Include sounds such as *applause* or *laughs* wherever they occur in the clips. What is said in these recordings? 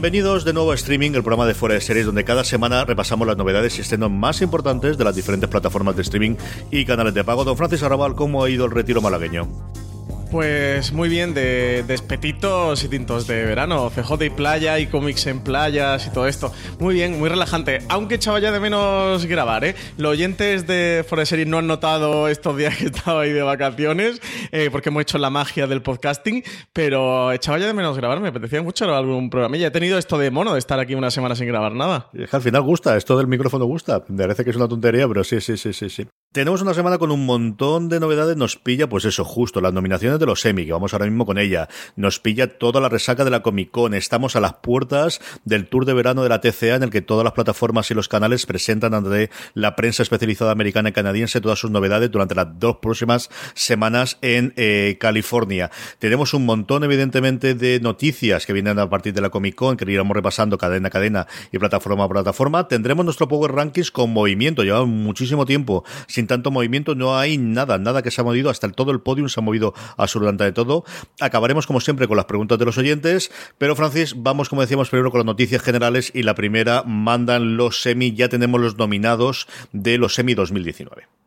Bienvenidos de nuevo a Streaming, el programa de Fuera de Series, donde cada semana repasamos las novedades y estrenos más importantes de las diferentes plataformas de streaming y canales de pago. Don Francis Arrabal, ¿cómo ha ido el retiro malagueño? Pues muy bien, de despetitos y tintos de verano, CJ y playa y cómics en playas y todo esto. Muy bien, muy relajante. Aunque echaba ya de menos grabar, ¿eh? Los oyentes de Forest Series no han notado estos días que *laughs* estaba ahí de vacaciones, eh, porque hemos hecho la magia del podcasting, pero echaba ya de menos grabar. Me apetecía mucho algún programa. Ya he tenido esto de mono, de estar aquí una semana sin grabar nada. Es que al final gusta, esto del micrófono gusta. Me parece que es una tontería, pero sí, sí, sí, sí, sí. Tenemos una semana con un montón de novedades. Nos pilla, pues eso, justo, las nominaciones de los Emmy, que vamos ahora mismo con ella. Nos pilla toda la resaca de la Comic Con. Estamos a las puertas del tour de verano de la TCA, en el que todas las plataformas y los canales presentan ante la prensa especializada americana y canadiense todas sus novedades durante las dos próximas semanas en eh, California. Tenemos un montón, evidentemente, de noticias que vienen a partir de la Comic Con, que iremos repasando cadena a cadena y plataforma a plataforma. Tendremos nuestro Power Rankings con movimiento. Llevamos muchísimo tiempo tanto movimiento, no hay nada, nada que se ha movido, hasta el, todo el podium se ha movido absolutamente de todo. Acabaremos como siempre con las preguntas de los oyentes, pero Francis, vamos como decíamos primero con las noticias generales y la primera mandan los semi, ya tenemos los nominados de los semi 2019.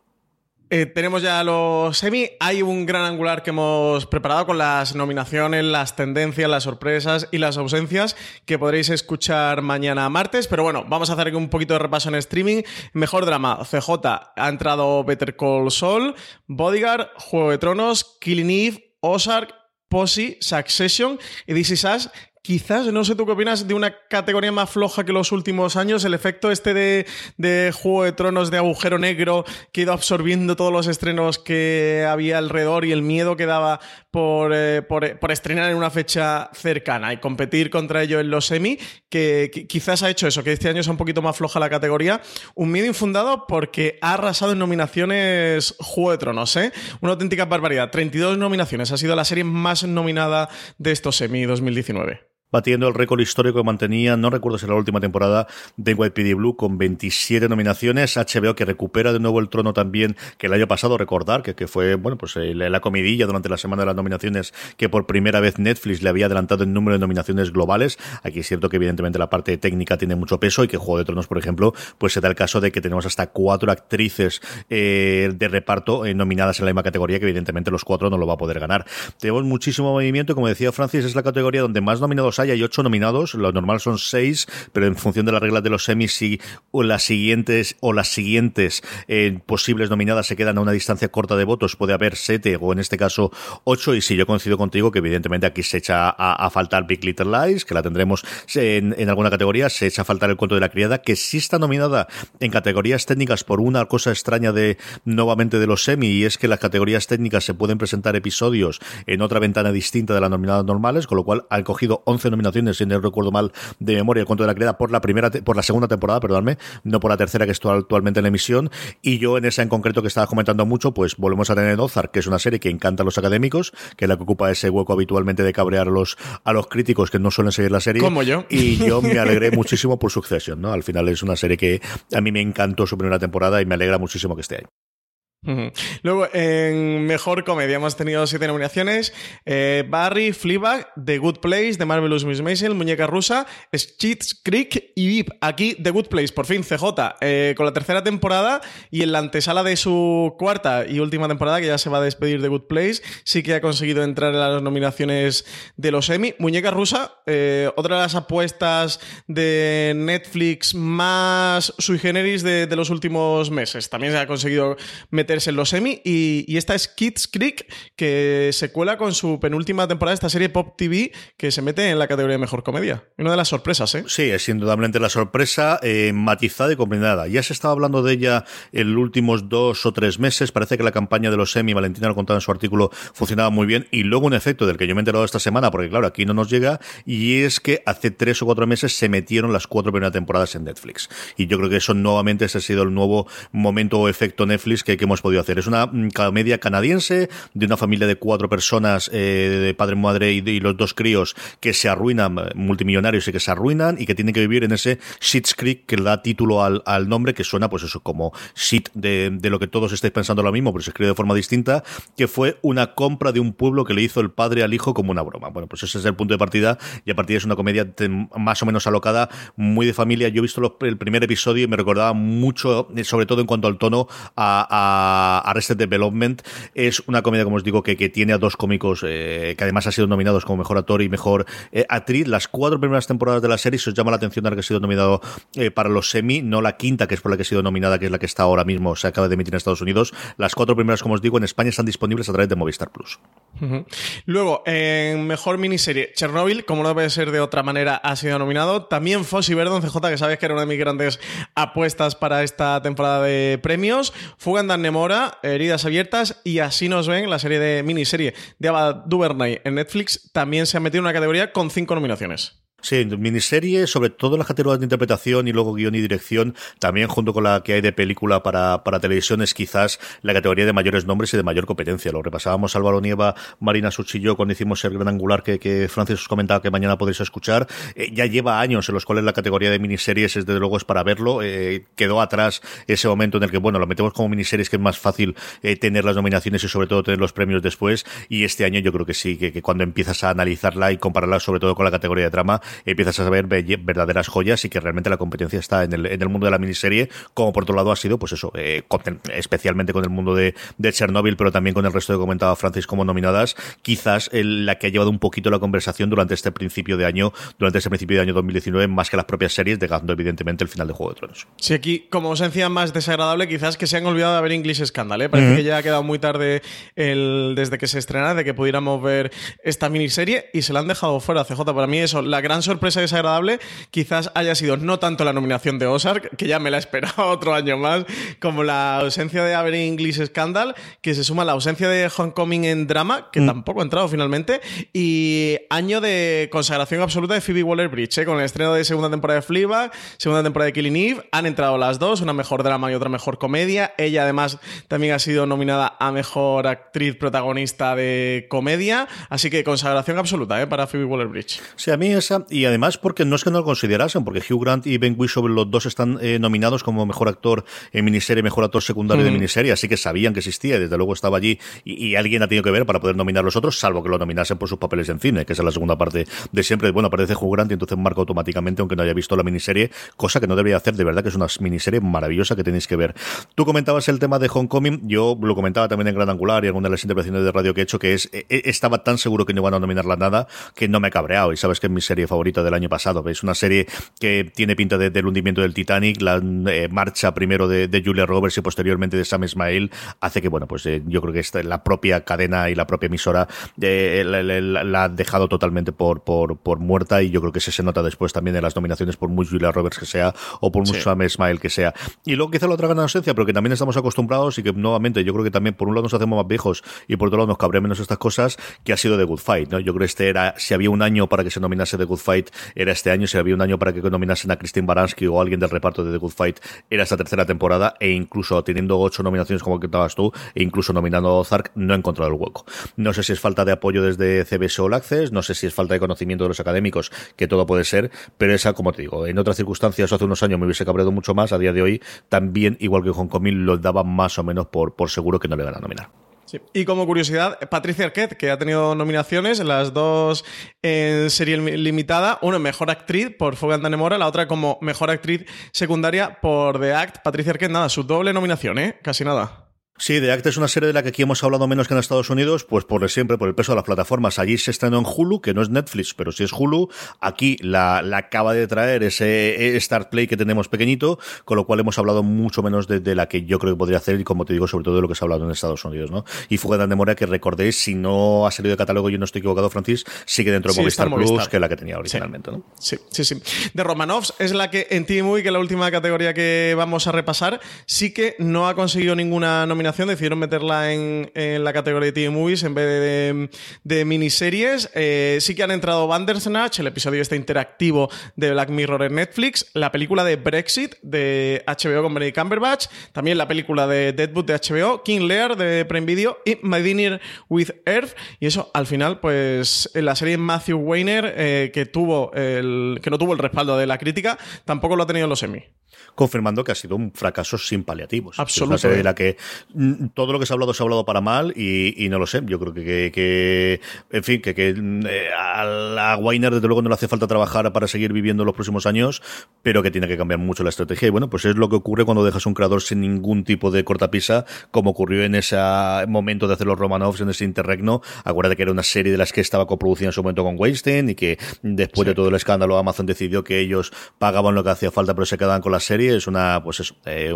Eh, tenemos ya los semi. Hay un gran angular que hemos preparado con las nominaciones, las tendencias, las sorpresas y las ausencias que podréis escuchar mañana martes. Pero bueno, vamos a hacer un poquito de repaso en streaming. Mejor drama: CJ ha entrado Better Call Saul, Bodyguard, Juego de Tronos, Killing Eve, Ozark, Posse, Succession y Is Us, quizás, no sé tú qué opinas, de una categoría más floja que los últimos años, el efecto este de, Juego de Tronos de agujero negro que ha ido absorbiendo todos los estrenos que había alrededor y el miedo que daba por, eh, por, estrenar en una fecha cercana y competir contra ello en los semi, que, quizás ha hecho eso, que este año es un poquito más floja la categoría. Un miedo infundado porque ha arrasado en nominaciones Juego de Tronos, ¿eh? Una auténtica barbaridad. 32 nominaciones, ha sido la serie más nominada de estos semi 2019 batiendo el récord histórico que mantenía, no recuerdo si era la última temporada de PD Blue, con 27 nominaciones. HBO que recupera de nuevo el trono también, que el año pasado recordar, que, fue, bueno, pues eh, la, comidilla durante la semana de las nominaciones, que por primera vez Netflix le había adelantado el número de nominaciones globales. Aquí es cierto que evidentemente la parte técnica tiene mucho peso y que Juego de Tronos, por ejemplo, pues se da el caso de que tenemos hasta cuatro actrices eh, de reparto eh, nominadas en la misma categoría, que evidentemente los cuatro no lo va a poder ganar. Tenemos muchísimo movimiento, como decía Francis, es la categoría donde más nominados hay hay ocho nominados, lo normal son seis, pero en función de las reglas de los semis, si las siguientes o las siguientes eh, posibles nominadas se quedan a una distancia corta de votos, puede haber siete o en este caso ocho. Y si yo coincido contigo que evidentemente aquí se echa a, faltar Big Little Lies, que la tendremos en, en, alguna categoría, se echa a faltar el cuento de la criada, que sí está nominada en categorías técnicas por una cosa extraña de nuevamente de los semi, y es que las categorías técnicas se pueden presentar episodios en otra ventana distinta de las nominadas normales, con lo cual han cogido 11 nominaciones, si no recuerdo mal de memoria, el cuento de la criada por la primera, por la segunda temporada, perdóname, no por la tercera que está actualmente en emisión. Y yo en esa en concreto que estaba comentando mucho, pues volvemos a tener Ozark, que es una serie que encanta a los académicos, que es la que ocupa ese hueco habitualmente de cabrear a los, a los críticos que no suelen seguir la serie. Como yo. Y yo me *laughs* alegré muchísimo por Succession, ¿no? Al final es una serie que a mí me encantó su primera temporada y me alegra muchísimo que esté ahí. Luego, en Mejor Comedia hemos tenido siete nominaciones. Eh, Barry, Fleabag, The Good Place, The Marvelous Miss Maisel, Muñeca Rusa, Schitt's Creek y VIP. Aquí, The Good Place, por fin, CJ, eh, con la tercera temporada y en la antesala de su cuarta y última temporada, que ya se va a despedir de Good Place, sí que ha conseguido entrar en las nominaciones de los Emmy. Muñeca Rusa, eh, otra de las apuestas de Netflix más sui generis de los últimos meses. También se ha conseguido meter en los semi. Y, esta es Kids Creek, que se cuela con su penúltima temporada de esta serie Pop TV, que se mete en la categoría de mejor comedia. Una de las sorpresas, ¿eh? Sí, es indudablemente la sorpresa, eh, matizada y comprendida. Ya se estaba hablando de ella en los últimos dos o tres meses. Parece que la campaña de los semi, Valentina lo contaba en su artículo, funcionaba muy bien. Y luego un efecto del que yo me he enterado esta semana, porque claro, aquí no nos llega, y es que hace tres o cuatro meses se metieron las cuatro primeras temporadas en Netflix. Y yo creo que eso nuevamente ese ha sido el nuevo momento o efecto Netflix que, que hemos podido hacer. Es una mm, comedia canadiense de una familia de cuatro personas, eh, de padre, madre y, los dos críos que se arruinan, eh, multimillonarios y que se arruinan y que tienen que vivir en ese Shit's Creek que le da título al, nombre, que suena pues eso como shit de, lo que todos estáis pensando lo mismo, pero se escribe de forma distinta, que fue una compra de un pueblo que le hizo el padre al hijo como una broma. Bueno, pues ese es el punto de partida y a partir de es una comedia más o menos alocada, muy de familia. Yo he visto el primer episodio y me recordaba mucho, eh, sobre todo en cuanto al tono, a Arrested Development es una comedia, como os digo, que, que tiene a dos cómicos eh, que además han sido nominados como mejor actor y mejor eh, actriz. Las cuatro primeras temporadas de la serie, si os llama la atención ahora que ha sido nominado eh, para los semi, no la quinta, que es por la que ha sido nominada, que es la que está ahora mismo, se acaba de emitir en Estados Unidos. Las cuatro primeras, como os digo, en España están disponibles a través de Movistar Plus. Luego, en mejor miniserie, Chernobyl, como no debe ser de otra manera, ha sido nominado. También Fossi Verdon, CJ, que sabes que era una de mis grandes apuestas para esta temporada de premios. Fugan Dan Nemora, Heridas Abiertas y Así nos ven, la serie de miniserie de Ava DuVernay en Netflix, también se ha metido en una categoría con cinco nominaciones. Sí, miniserie, sobre todo las categorías de interpretación y luego guion y dirección, también junto con la que hay de película para, para televisión, es quizás la categoría de mayores nombres y de mayor competencia. Lo repasábamos Álvaro Nieva, Marina Suchillo cuando hicimos el gran angular que, que Francis os comentaba que mañana podéis escuchar. Eh, ya lleva años en los cuales la categoría de miniseries, desde luego, es para verlo. Eh, quedó atrás ese momento en el que, bueno, lo metemos como miniseries que es más fácil eh, tener las nominaciones y sobre todo tener los premios después. Y este año yo creo que sí, que, que cuando empiezas a analizarla y compararla sobre todo con la categoría de drama, empiezas a ver verdaderas joyas y que realmente la competencia está en el, en el mundo de la miniserie, como por otro lado ha sido, pues eso, eh, especialmente con el mundo de, de Chernobyl, pero también con el resto que comentaba Francis como nominadas, quizás la que ha llevado un poquito la conversación durante este principio de año, durante este principio de año 2019, más que las propias series, dejando evidentemente el final de Juego de Tronos. Sí, aquí como ausencia más desagradable, quizás que se han olvidado de ver English Scandal, ¿eh? Parece que ya ha quedado muy tarde el, desde que se estrena, de que pudiéramos ver esta miniserie y se la han dejado fuera, CJ. Para mí eso, la gran sorpresa desagradable quizás haya sido no tanto la nominación de Ozark, que ya me la he esperado *laughs* otro año más, como la ausencia de Avery English Scandal, que se suma la ausencia de Homecoming en drama, que mm. tampoco ha entrado finalmente, y año de consagración absoluta de Phoebe Waller-Bridge, ¿eh? con el estreno de segunda temporada de Fleabag, segunda temporada de Killing Eve, han entrado las dos, una mejor drama y otra mejor comedia. Ella además también ha sido nominada a mejor actriz protagonista de comedia, así que consagración absoluta ¿eh? para Phoebe Waller-Bridge. Sí, a mí esa, y además porque no es que no lo considerasen, porque Hugh Grant y Ben Whishaw los dos están eh, nominados como mejor actor en miniserie, mejor actor secundario de miniserie, así que sabían que existía y desde luego estaba allí y, alguien ha tenido que ver para poder nominar los otros, salvo que lo nominasen por sus papeles en cine, que es la segunda parte de siempre. Bueno, aparece Hugh Grant y entonces marca automáticamente, aunque no haya visto la miniserie, cosa que no debería hacer, de verdad que es una miniserie maravillosa que tenéis que ver. Tú comentabas el tema de Homecoming, yo lo comentaba también en Gran Angular y alguna de las intervenciones de radio que he hecho, que es, e, e, estaba tan seguro que no iban a nominarla nada que no me he cabreado y sabes que es mi serie favorita del año pasado es una serie que tiene pinta de, del hundimiento del Titanic, la eh, marcha primero de, Julia Roberts y posteriormente de Sam Ismail hace que, bueno, pues eh, yo creo que esta, la propia cadena y la propia emisora eh, la, ha dejado totalmente por, por, por muerta y yo creo que se, se nota después también en las nominaciones por muy Julia Roberts que sea o por muy Sam Ismail que sea. Y luego quizá la otra gran ausencia, pero que también estamos acostumbrados y que nuevamente yo creo que también por un lado nos hacemos más viejos y por otro lado nos cabrea menos estas cosas, que ha sido The Good Fight, ¿no? Yo creo que este era, si había un año para que se nominase The Good Fight era este año, si había un año para que nominasen a Christine Baranski o alguien del reparto de The Good Fight, era esta tercera temporada, e incluso teniendo ocho nominaciones como que estabas tú, e incluso nominando a Ozark, no ha encontrado el hueco. No sé si es falta de apoyo desde CBS All Access, no sé si es falta de conocimiento de los académicos, que todo puede ser, pero esa, como te digo, en otras circunstancias hace unos años me hubiese cabreado mucho más, a día de hoy también, igual que Hong Kong lo daba más o menos por, por seguro que no le van a nominar. Y como curiosidad, Patricia Arquette, que ha tenido nominaciones, las dos en serie limitada, una mejor actriz por Fuga and Mora, la otra como mejor actriz secundaria por The Act. Patricia Arquette, nada, su doble nominación, ¿eh? Casi nada. Sí, The Act es una serie de la que aquí hemos hablado menos que en Estados Unidos, pues por siempre, por el peso de las plataformas. Allí se estrenó en Hulu, que no es Netflix, pero sí es Hulu. Aquí la, la acaba de traer ese Start Play que tenemos pequeñito, con lo cual hemos hablado mucho menos de, la que yo creo que podría hacer, y como te digo, sobre todo de lo que se ha hablado en Estados Unidos, ¿no? Y Fuga de Mora, que recordéis, si no ha salido de catálogo, yo no estoy equivocado, Francis, sigue dentro de Movistar, Plus, que es la que tenía originalmente, ¿no? Sí, sí, sí. De Romanovs es la que en TV que es la última categoría que vamos a repasar, sí que no ha conseguido ninguna nominación, decidieron meter en, la categoría de TV Movies en vez de, miniseries. Eh, sí que han entrado Bandersnatch, el episodio este interactivo de Black Mirror en Netflix, la película de Brexit de HBO con Benedict Cumberbatch, también la película de Deadwood de HBO, King Lear de Prime Video y My Dinner with Earth. Y eso, al final, pues en la serie Matthew Weiner, eh, que, tuvo el, que no tuvo el respaldo de la crítica, tampoco lo ha tenido en los Emmy confirmando que ha sido un fracaso sin paliativos. Absolutamente. Es de la que mm, todo lo que se ha hablado se ha hablado para mal y, no lo sé. Yo creo que, que, en fin, que, que eh, a la Weiner desde luego no le hace falta trabajar para seguir viviendo los próximos años, pero que tiene que cambiar mucho la estrategia. Y bueno, pues es lo que ocurre cuando dejas un creador sin ningún tipo de cortapisa, como ocurrió en ese momento de hacer los Romanovs en ese interregno. Acuérdate que era una serie de las que estaba coproducida en su momento con Weinstein y que después de todo el escándalo Amazon decidió que ellos pagaban lo que hacía falta, pero se quedaban con la serie es una, pues eh,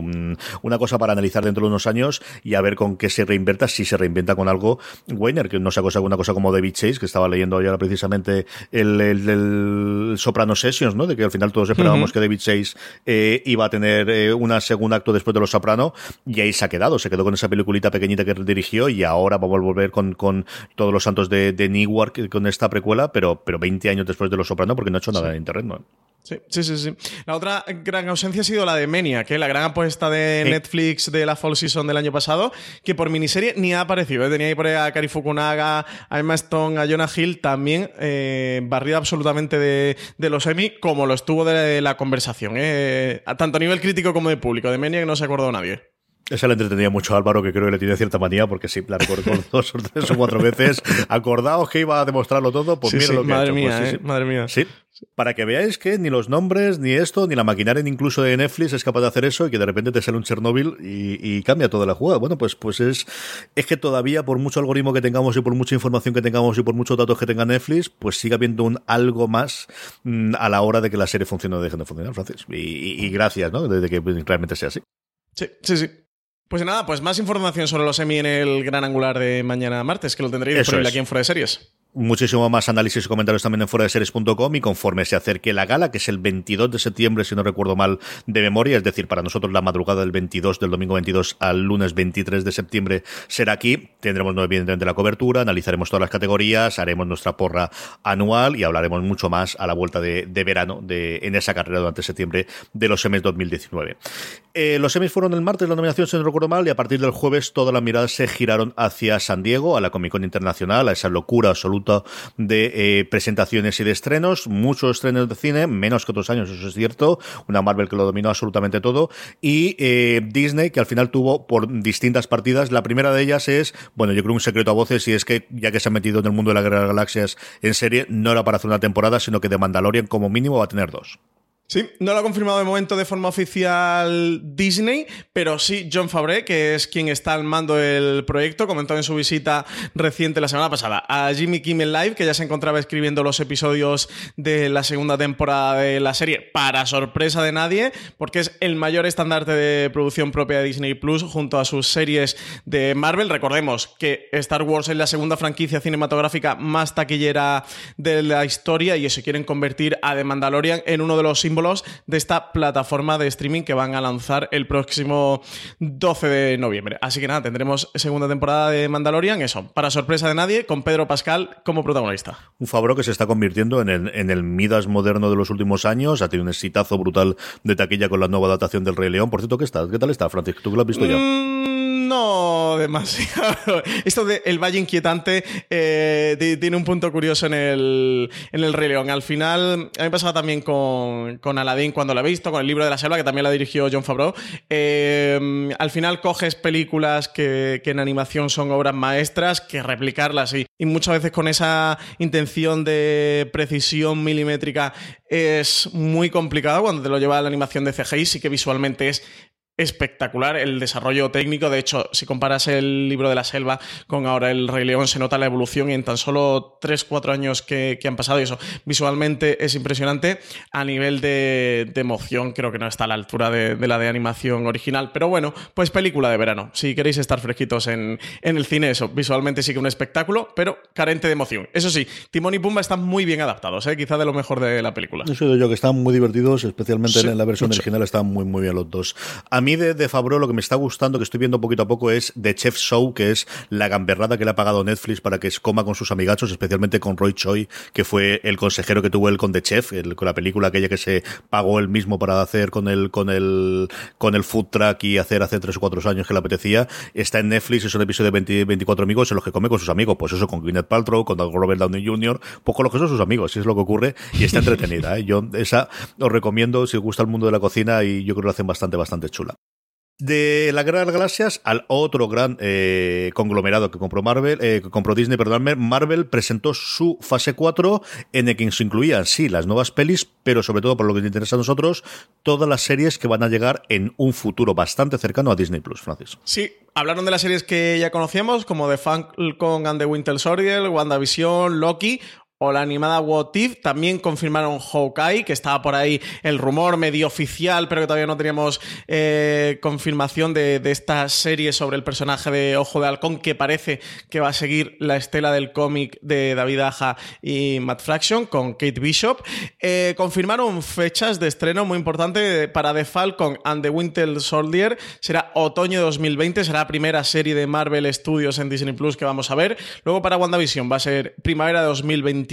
una cosa para analizar dentro de unos años y a ver con qué se reinventa, si se reinventa con algo. Weiner, que no se cosa alguna cosa como David Chase, que estaba leyendo ahora precisamente el, Soprano Sessions, ¿no? De que al final todos esperábamos que David Chase eh, iba a tener eh, una segunda acto después de Los Soprano y ahí se ha quedado, se quedó con esa peliculita pequeñita que dirigió y ahora vamos a volver con, con todos los santos de, de Newark con esta precuela, pero, pero 20 años después de Los Soprano porque no ha hecho nada en internet, ¿no? Sí, sí, sí, sí. La otra gran ausencia ha sido la de Menia, que la gran apuesta de Netflix de la Fall Season del año pasado, que por miniserie ni ha aparecido. ¿eh? Tenía ahí por ahí a Kari Fukunaga, a Emma Stone, a Jonah Hill, también eh, barrida absolutamente de, los Emmy, como lo estuvo de la conversación, ¿eh? tanto a nivel crítico como de público. De Menia que no se acordó nadie. Esa le entretenía mucho a Álvaro, que creo que le tiene cierta manía, porque sí, la recuerdo *laughs* dos o tres o cuatro veces. Acordaos que iba a demostrarlo todo, pues mira lo que madre ha Mía, pues eh, Madre mía, Sí, para que veáis que ni los nombres, ni esto, ni la maquinaria incluso de Netflix es capaz de hacer eso y que de repente te sale un Chernobyl y, cambia toda la jugada. Bueno, pues, pues es, es que todavía por mucho algoritmo que tengamos y por mucha información que tengamos y por muchos datos que tenga Netflix, pues sigue habiendo un algo más mm, a la hora de que la serie funcione o deje de funcionar, Francis. Y, gracias, ¿no? De, que realmente sea así. Sí, sí, sí. Pues nada, pues más información sobre los Emmy en el gran angular de mañana martes, que lo tendréis disponible aquí en Fuera de Series muchísimo más análisis y comentarios también en fuera de series.com y conforme se acerque la gala, que es el 22 de septiembre, si no recuerdo mal, de memoria, es decir, para nosotros la madrugada del 22, del domingo 22 al lunes 23 de septiembre será aquí. Tendremos evidentemente la cobertura, analizaremos todas las categorías, haremos nuestra porra anual y hablaremos mucho más a la vuelta de, verano de, en esa carrera durante septiembre de los semis 2019. Eh, los semis fueron el martes, la nominación, si no recuerdo mal, y a partir del jueves todas las miradas se giraron hacia San Diego, a la Comic Con Internacional, a esa locura absoluta de eh, presentaciones y de estrenos, muchos estrenos de cine, menos que otros años, eso es cierto, una Marvel que lo dominó absolutamente todo, y eh, Disney que al final tuvo por distintas partidas, la primera de ellas es, bueno, yo creo un secreto a voces, y es que ya que se ha metido en el mundo de la Guerra de las Galaxias en serie, no era para hacer una temporada, sino que de Mandalorian como mínimo va a tener dos. Sí, no lo ha confirmado de momento de forma oficial Disney, pero sí John Fabre, que es quien está al mando del proyecto, comentó en su visita reciente la semana pasada a Jimmy Kimmel Live, que ya se encontraba escribiendo los episodios de la segunda temporada de la serie, para sorpresa de nadie, porque es el mayor estandarte de producción propia de Disney Plus junto a sus series de Marvel. Recordemos que Star Wars es la segunda franquicia cinematográfica más taquillera de la historia y eso quieren convertir a The Mandalorian en uno de los símbolos de esta plataforma de streaming que van a lanzar el próximo 12 de noviembre. Así que nada, tendremos segunda temporada de Mandalorian, eso, para sorpresa de nadie, con Pedro Pascal como protagonista. Un Fabro que se está convirtiendo en el, en el Midas moderno de los últimos años, ha tenido un exitazo brutal de taquilla con la nueva adaptación del Rey León. Por cierto, ¿qué, está? ¿qué tal está, Francis? ¿Tú que lo has visto ya? Mm, no demasiado. *laughs* Esto de El Valle Inquietante eh, tiene un punto curioso en el, en el Rey León. Al final, a mí me pasaba también con, con Aladdin cuando lo he visto, con el libro de la selva, que también la dirigió John Favreau. Eh, al final coges películas que, que, en animación son obras maestras, que replicarlas y, y muchas veces con esa intención de precisión milimétrica es muy complicado cuando te lo lleva a la animación de CGI, sí que visualmente es espectacular el desarrollo técnico. De hecho, si comparas el libro de la selva con ahora el Rey León, se nota la evolución en tan solo 3-4 años que, han pasado y eso visualmente es impresionante. A nivel de, emoción, creo que no está a la altura de, la de animación original. Pero bueno, pues película de verano. Si queréis estar fresquitos en, el cine, eso visualmente sí que un espectáculo, pero carente de emoción. Eso sí, Timón y Pumba están muy bien adaptados, ¿eh? quizá de lo mejor de la película. Eso yo que están muy divertidos, especialmente en la versión original, están muy, muy bien los dos. A mí de, de Fabro lo que me está gustando, que estoy viendo poquito a poco, es The Chef Show, que es la gamberrada que le ha pagado Netflix para que coma con sus amigachos, especialmente con Roy Choi, que fue el consejero que tuvo él con The Chef, con la película aquella que se pagó él mismo para hacer con el, con el, con el food truck y hacer hace tres o cuatro años que le apetecía. Está en Netflix, es un episodio de 24 amigos en los que come con sus amigos. Pues eso, con Gwyneth Paltrow, con Robert Downey Jr., poco lo que son sus amigos, si es lo que ocurre, y está entretenida. ¿eh? Yo esa os recomiendo si os gusta el mundo de la cocina y yo creo que lo hacen bastante, bastante chula. De la Guerra de las Galaxias al otro gran eh, conglomerado que compró Marvel, eh, que compró Disney, Marvel presentó su fase 4 en el que se incluían, sí, las nuevas pelis, pero sobre todo por lo que nos interesa a nosotros, todas las series que van a llegar en un futuro bastante cercano a Disney Plus, Francis. Sí, hablaron de las series que ya conocíamos, como The Falcon and the Winter Soldier, WandaVision, Loki, o la animada What If. También confirmaron Hawkeye, que estaba por ahí el rumor medio oficial, pero que todavía no teníamos eh, confirmación de, esta serie sobre el personaje de Ojo de Halcón, que parece que va a seguir la estela del cómic de David Aja y Matt Fraction con Kate Bishop. Eh, confirmaron fechas de estreno muy importante para The Falcon and the Winter Soldier. Será otoño de 2020, será la primera serie de Marvel Studios en Disney Plus que vamos a ver. Luego para WandaVision va a ser primavera de 2020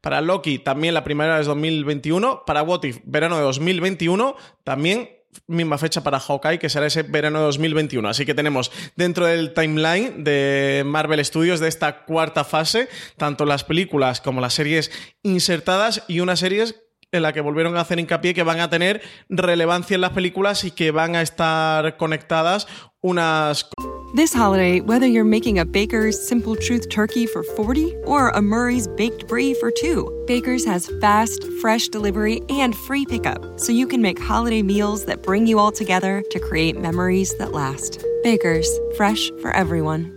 para Loki, también la primera es 2021. Para What If, verano de 2021. También misma fecha para Hawkeye, que será ese verano de 2021. Así que tenemos dentro del timeline de Marvel Studios de esta cuarta fase, tanto las películas como las series insertadas y unas series en la que volvieron a hacer hincapié que van a tener relevancia en las películas y que van a estar conectadas unas This holiday, whether you're making a Baker's Simple Truth turkey for 40 or a Murray's Baked Brie for 2, Baker's has fast, fresh delivery and free pickup so you can make holiday meals that bring you all together to create memories that last. Baker's, fresh for everyone.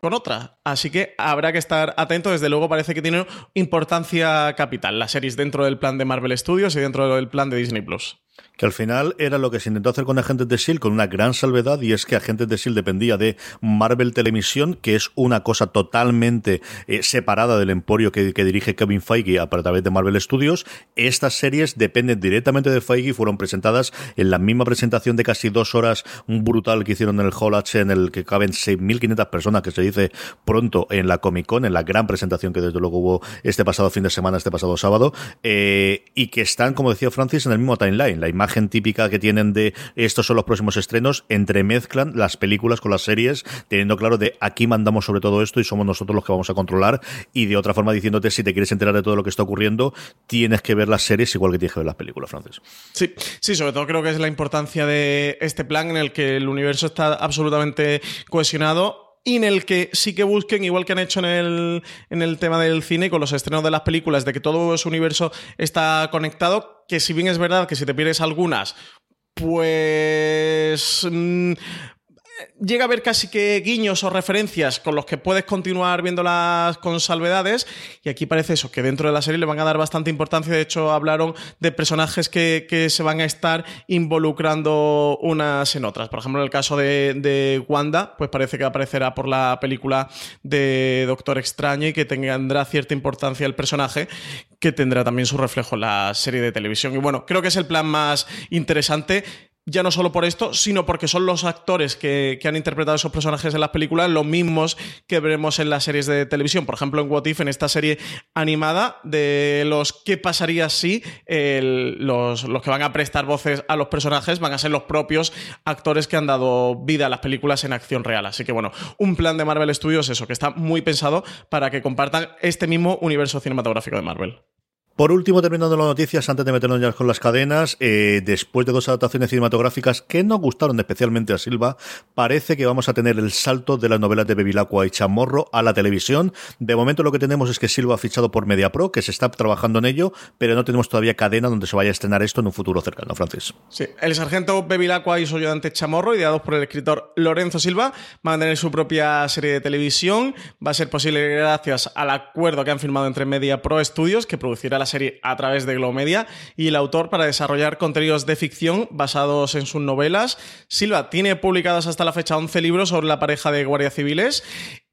con otra. Así que habrá que estar atento. Desde luego parece que tiene importancia capital las series dentro del plan de Marvel Studios y dentro del plan de Disney Plus que al final era lo que se intentó hacer con Agentes de S.H.I.E.L.D. con una gran salvedad y es que Agentes de S.H.I.E.L.D. dependía de Marvel Televisión, que es una cosa totalmente eh, separada del emporio que, dirige Kevin Feige a, través de Marvel Studios. Estas series dependen directamente de Feige y fueron presentadas en la misma presentación de casi dos horas brutal que hicieron en el Hall H, en el que caben 6.500 personas, que se dice pronto en la Comic Con, en la gran presentación que desde luego hubo este pasado fin de semana, este pasado sábado, eh, y que están, como decía Francis, en el mismo timeline. La la típica que tienen de estos son los próximos estrenos, entremezclan las películas con las series, teniendo claro de aquí mandamos sobre todo esto y somos nosotros los que vamos a controlar, y de otra forma diciéndote si te quieres enterar de todo lo que está ocurriendo, tienes que ver las series igual que tienes que ver las películas, Francis. Sí, sí, sobre todo creo que es la importancia de este plan en el que el universo está absolutamente cohesionado y en el que sí que busquen, igual que han hecho en el, en el tema del cine, con los estrenos de las películas, de que todo su universo está conectado, que si bien es verdad que si te pierdes algunas, pues... Mm, llega a haber casi que guiños o referencias con los que puedes continuar viéndolas con salvedades. Y aquí parece eso, que dentro de la serie le van a dar bastante importancia. De hecho, hablaron de personajes que, se van a estar involucrando unas en otras. Por ejemplo, en el caso de, de, Wanda, pues parece que aparecerá por la película de Doctor Extraño y que tendrá cierta importancia el personaje, que tendrá también su reflejo en la serie de televisión. Y bueno, creo que es el plan más interesante ya no solo por esto, sino porque son los actores que, han interpretado esos personajes en las películas los mismos que veremos en las series de televisión. Por ejemplo, en What If, en esta serie animada, de los qué pasaría si los, los, que van a prestar voces a los personajes van a ser los propios actores que han dado vida a las películas en acción real. Así que bueno, un plan de Marvel Studios, eso, que está muy pensado para que compartan este mismo universo cinematográfico de Marvel. Por último, terminando las noticias, antes de meternos ya con las cadenas, eh, después de dos adaptaciones cinematográficas que nos gustaron especialmente a Silva, parece que vamos a tener el salto de las novelas de Bevilacqua y Chamorro a la televisión. De momento lo que tenemos es que Silva ha fichado por MediaPro, que se está trabajando en ello, pero no tenemos todavía cadena donde se vaya a estrenar esto en un futuro cercano, Francis. Sí, el sargento Bevilacqua y su ayudante Chamorro, ideados por el escritor Lorenzo Silva, van a tener su propia serie de televisión. Va a ser posible gracias al acuerdo que han firmado entre MediaPro Studios, que producirá la serie a través de Glomedia y el autor para desarrollar contenidos de ficción basados en sus novelas. Silva tiene publicados hasta la fecha 11 libros sobre la pareja de guardias civiles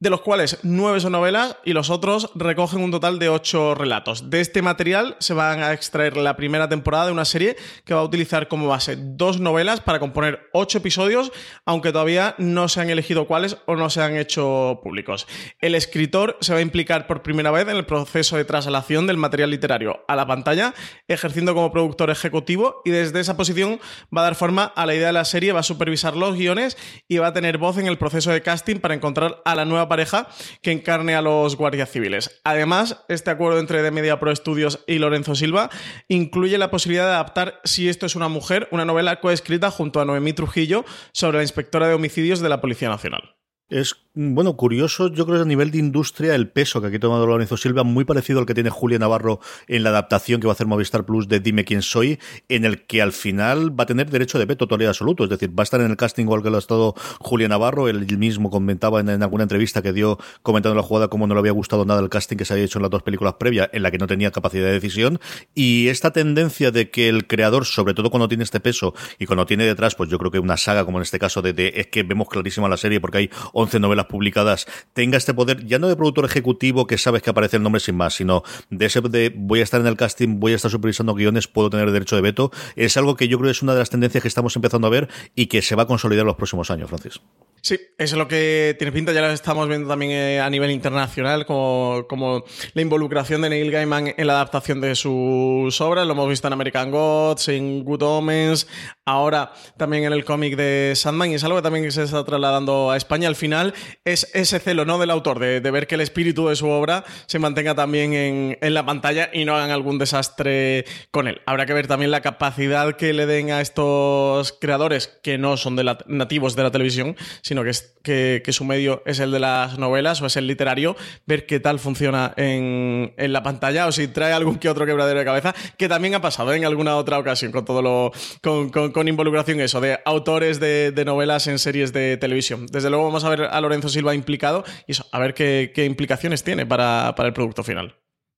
de los cuales nueve son novelas y los otros recogen un total de ocho relatos. De este material se van a extraer la primera temporada de una serie que va a utilizar como base dos novelas para componer ocho episodios, aunque todavía no se han elegido cuáles o no se han hecho públicos. El escritor se va a implicar por primera vez en el proceso de traslación del material literario a la pantalla, ejerciendo como productor ejecutivo y desde esa posición va a dar forma a la idea de la serie, va a supervisar los guiones y va a tener voz en el proceso de casting para encontrar a la nueva pareja que encarne a los guardias civiles. Además, este acuerdo entre The Media Pro Studios y Lorenzo Silva incluye la posibilidad de adaptar, si esto es una mujer, una novela coescrita junto a Noemí Trujillo sobre la inspectora de homicidios de la Policía Nacional. Es, bueno, curioso, yo creo que a nivel de industria el peso que aquí ha tomado Lorenzo Silva, muy parecido al que tiene Julia Navarro en la adaptación que va a hacer Movistar Plus de Dime quién soy, en el que al final va a tener derecho de veto total y absoluto, es decir, va a estar en el casting igual que lo ha estado Julia Navarro, él mismo comentaba en, alguna entrevista que dio comentando la jugada cómo no le había gustado nada el casting que se había hecho en las dos películas previas, en la que no tenía capacidad de decisión, y esta tendencia de que el creador, sobre todo cuando tiene este peso y cuando tiene detrás, pues yo creo que una saga como en este caso de, de es que vemos clarísima la serie porque hay 11 novelas publicadas tenga este poder, ya no de productor ejecutivo que sabes que aparece el nombre sin más, sino de ese de voy a estar en el casting, voy a estar supervisando guiones, puedo tener derecho de veto, es algo que yo creo que es una de las tendencias que estamos empezando a ver y que se va a consolidar en los próximos años, Francis. Sí, eso es lo que tiene pinta, ya lo estamos viendo también eh, a nivel internacional, como, como la involucración de Neil Gaiman en la adaptación de sus obras, lo hemos visto en American Gods, en Good Omens, ahora también en el cómic de Sandman, y es algo que también se está trasladando a España. Al final es ese celo ¿no? del autor, de, ver que el espíritu de su obra se mantenga también en, en la pantalla y no hagan algún desastre con él. Habrá que ver también la capacidad que le den a estos creadores, que no son de nativos de la televisión, sino que, es, que, su medio es el de las novelas o es el literario, ver qué tal funciona en, la pantalla o si trae algún que otro quebradero de cabeza, que también ha pasado en alguna otra ocasión con todo lo. con, con, involucración eso, de autores de, novelas en series de televisión. Desde luego vamos a ver a Lorenzo Silva implicado y eso, a ver qué, qué implicaciones tiene para, para el producto final.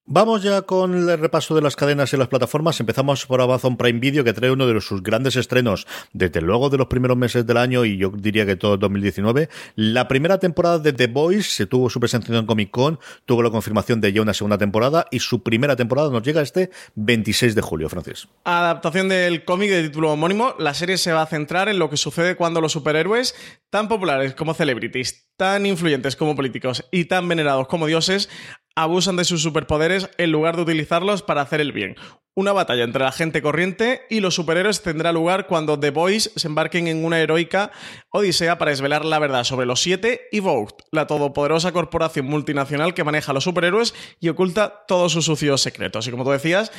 Vamos ya con el repaso de las cadenas y las plataformas. Empezamos por Amazon Prime Video, que trae uno de sus grandes estrenos, desde luego de los primeros meses del año y yo diría que todo 2019. La primera temporada de The Boys se tuvo su presentación en Comic Con, tuvo la confirmación de ya una segunda temporada y su primera temporada nos llega este 26 de julio, Francis. Adaptación del cómic de título homónimo, la serie se va a centrar en lo que sucede cuando los superhéroes, tan populares como celebrities, tan influyentes como políticos y tan venerados como dioses, abusan de sus superpoderes en lugar de utilizarlos para hacer el bien. Una batalla entre la gente corriente y los superhéroes tendrá lugar cuando The Boys se embarquen en una heroica odisea para desvelar la verdad sobre los siete y Vogue, la todopoderosa corporación multinacional que maneja a los superhéroes y oculta todos sus sucios secretos. Y como tú decías,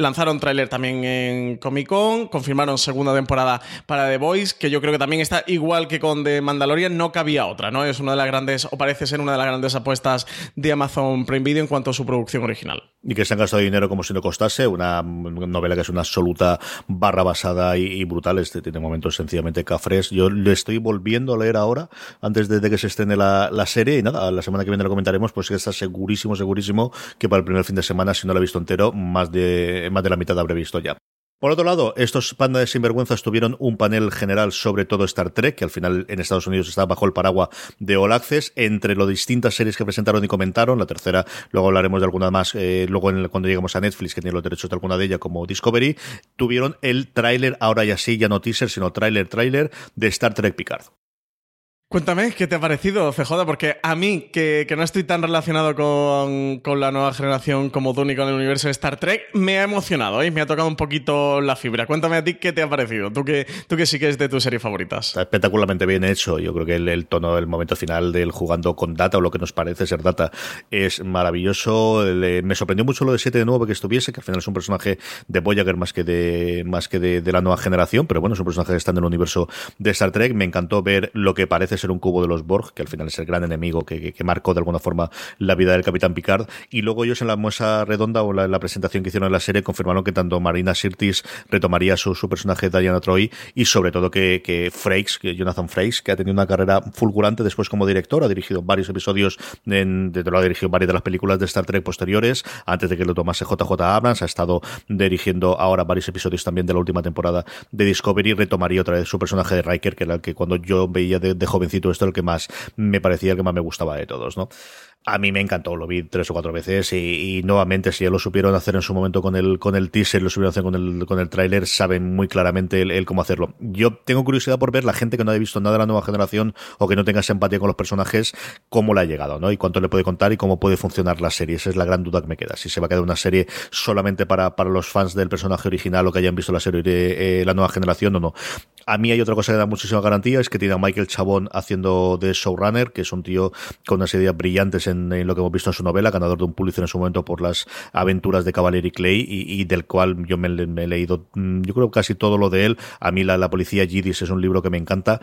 Lanzaron tráiler también en Comic Con, confirmaron segunda temporada para The Voice, que yo creo que también está igual que con The Mandalorian, no cabía otra, ¿no? Es una de las grandes, o parece ser una de las grandes apuestas de Amazon Prime Video en cuanto a su producción original. Y que se han gastado dinero como si no costase, una novela que es una absoluta barra basada y, brutal, este tiene momentos sencillamente cafres. Yo le estoy volviendo a leer ahora, antes de, que se estrene la, la, serie, y nada, la semana que viene lo comentaremos, pues que está segurísimo, segurísimo que para el primer fin de semana, si no lo he visto entero, más de más de la mitad habré visto ya. Por otro lado, estos pandas de sinvergüenzas tuvieron un panel general sobre todo Star Trek, que al final en Estados Unidos está bajo el paraguas de All Access, entre las distintas series que presentaron y comentaron. La tercera, luego hablaremos de alguna más, eh, luego cuando lleguemos a Netflix, que tiene los derechos de alguna de ellas, como Discovery, tuvieron el tráiler, ahora ya sí, ya no teaser, sino tráiler, tráiler de Star Trek Picard. Cuéntame, ¿qué te ha parecido, CJ? Porque a mí, que, no estoy tan relacionado con, la nueva generación como tú ni con el universo de Star Trek, me ha emocionado y me ha tocado un poquito la fibra. Cuéntame a ti qué te ha parecido, tú que, tú que sí que es de tus series favoritas. Está espectacularmente bien hecho. Yo creo que el, tono del momento final del jugando con Data o lo que nos parece ser Data es maravilloso. me sorprendió mucho lo de 7 de nuevo que estuviese, que al final es un personaje de Voyager más que de más que de, la nueva generación, pero bueno, es un personaje que está en el universo de Star Trek. Me encantó ver lo que parece ser un cubo de los Borg, que al final es el gran enemigo que, marcó de alguna forma la vida del Capitán Picard. Y luego ellos en la mesa redonda o la, la presentación que hicieron en la serie confirmaron que tanto Marina Sirtis retomaría su, su personaje Diana Troy y sobre todo que, que Frakes, Jonathan Frakes, que ha tenido una carrera fulgurante después como director, ha dirigido varios episodios, en, de, lo ha dirigido varias de las películas de Star Trek posteriores, antes de que lo tomase JJ Abrams, ha estado dirigiendo ahora varios episodios también de la última temporada de Discovery, retomaría otra vez su personaje de Riker, que era el que cuando yo veía de, de jovencito esto el que más me parecía el que más me gustaba de todos, ¿no? A mí me encantó, lo vi tres o cuatro veces y, nuevamente si ya lo supieron hacer en su momento con el con el teaser, lo supieron hacer con el con el tráiler, saben muy claramente el, cómo hacerlo. Yo tengo curiosidad por ver la gente que no haya visto nada de la nueva generación o que no tenga empatía con los personajes, cómo le ha llegado, ¿no? Y cuánto le puede contar y cómo puede funcionar la serie. Esa es la gran duda que me queda. Si se va a quedar una serie solamente para, para los fans del personaje original o que hayan visto la serie de eh, la nueva generación o no. A mí hay otra cosa que da muchísima garantía, es que tiene a Michael Chabón haciendo de showrunner, que es un tío con unas ideas brillantes en lo que hemos visto en su novela, ganador de un Pulitzer en su momento por las aventuras de Cavalieri Clay y, del cual yo me, he leído, mm, yo creo casi todo lo de él. A mí la, la policía Yidis es un libro que me encanta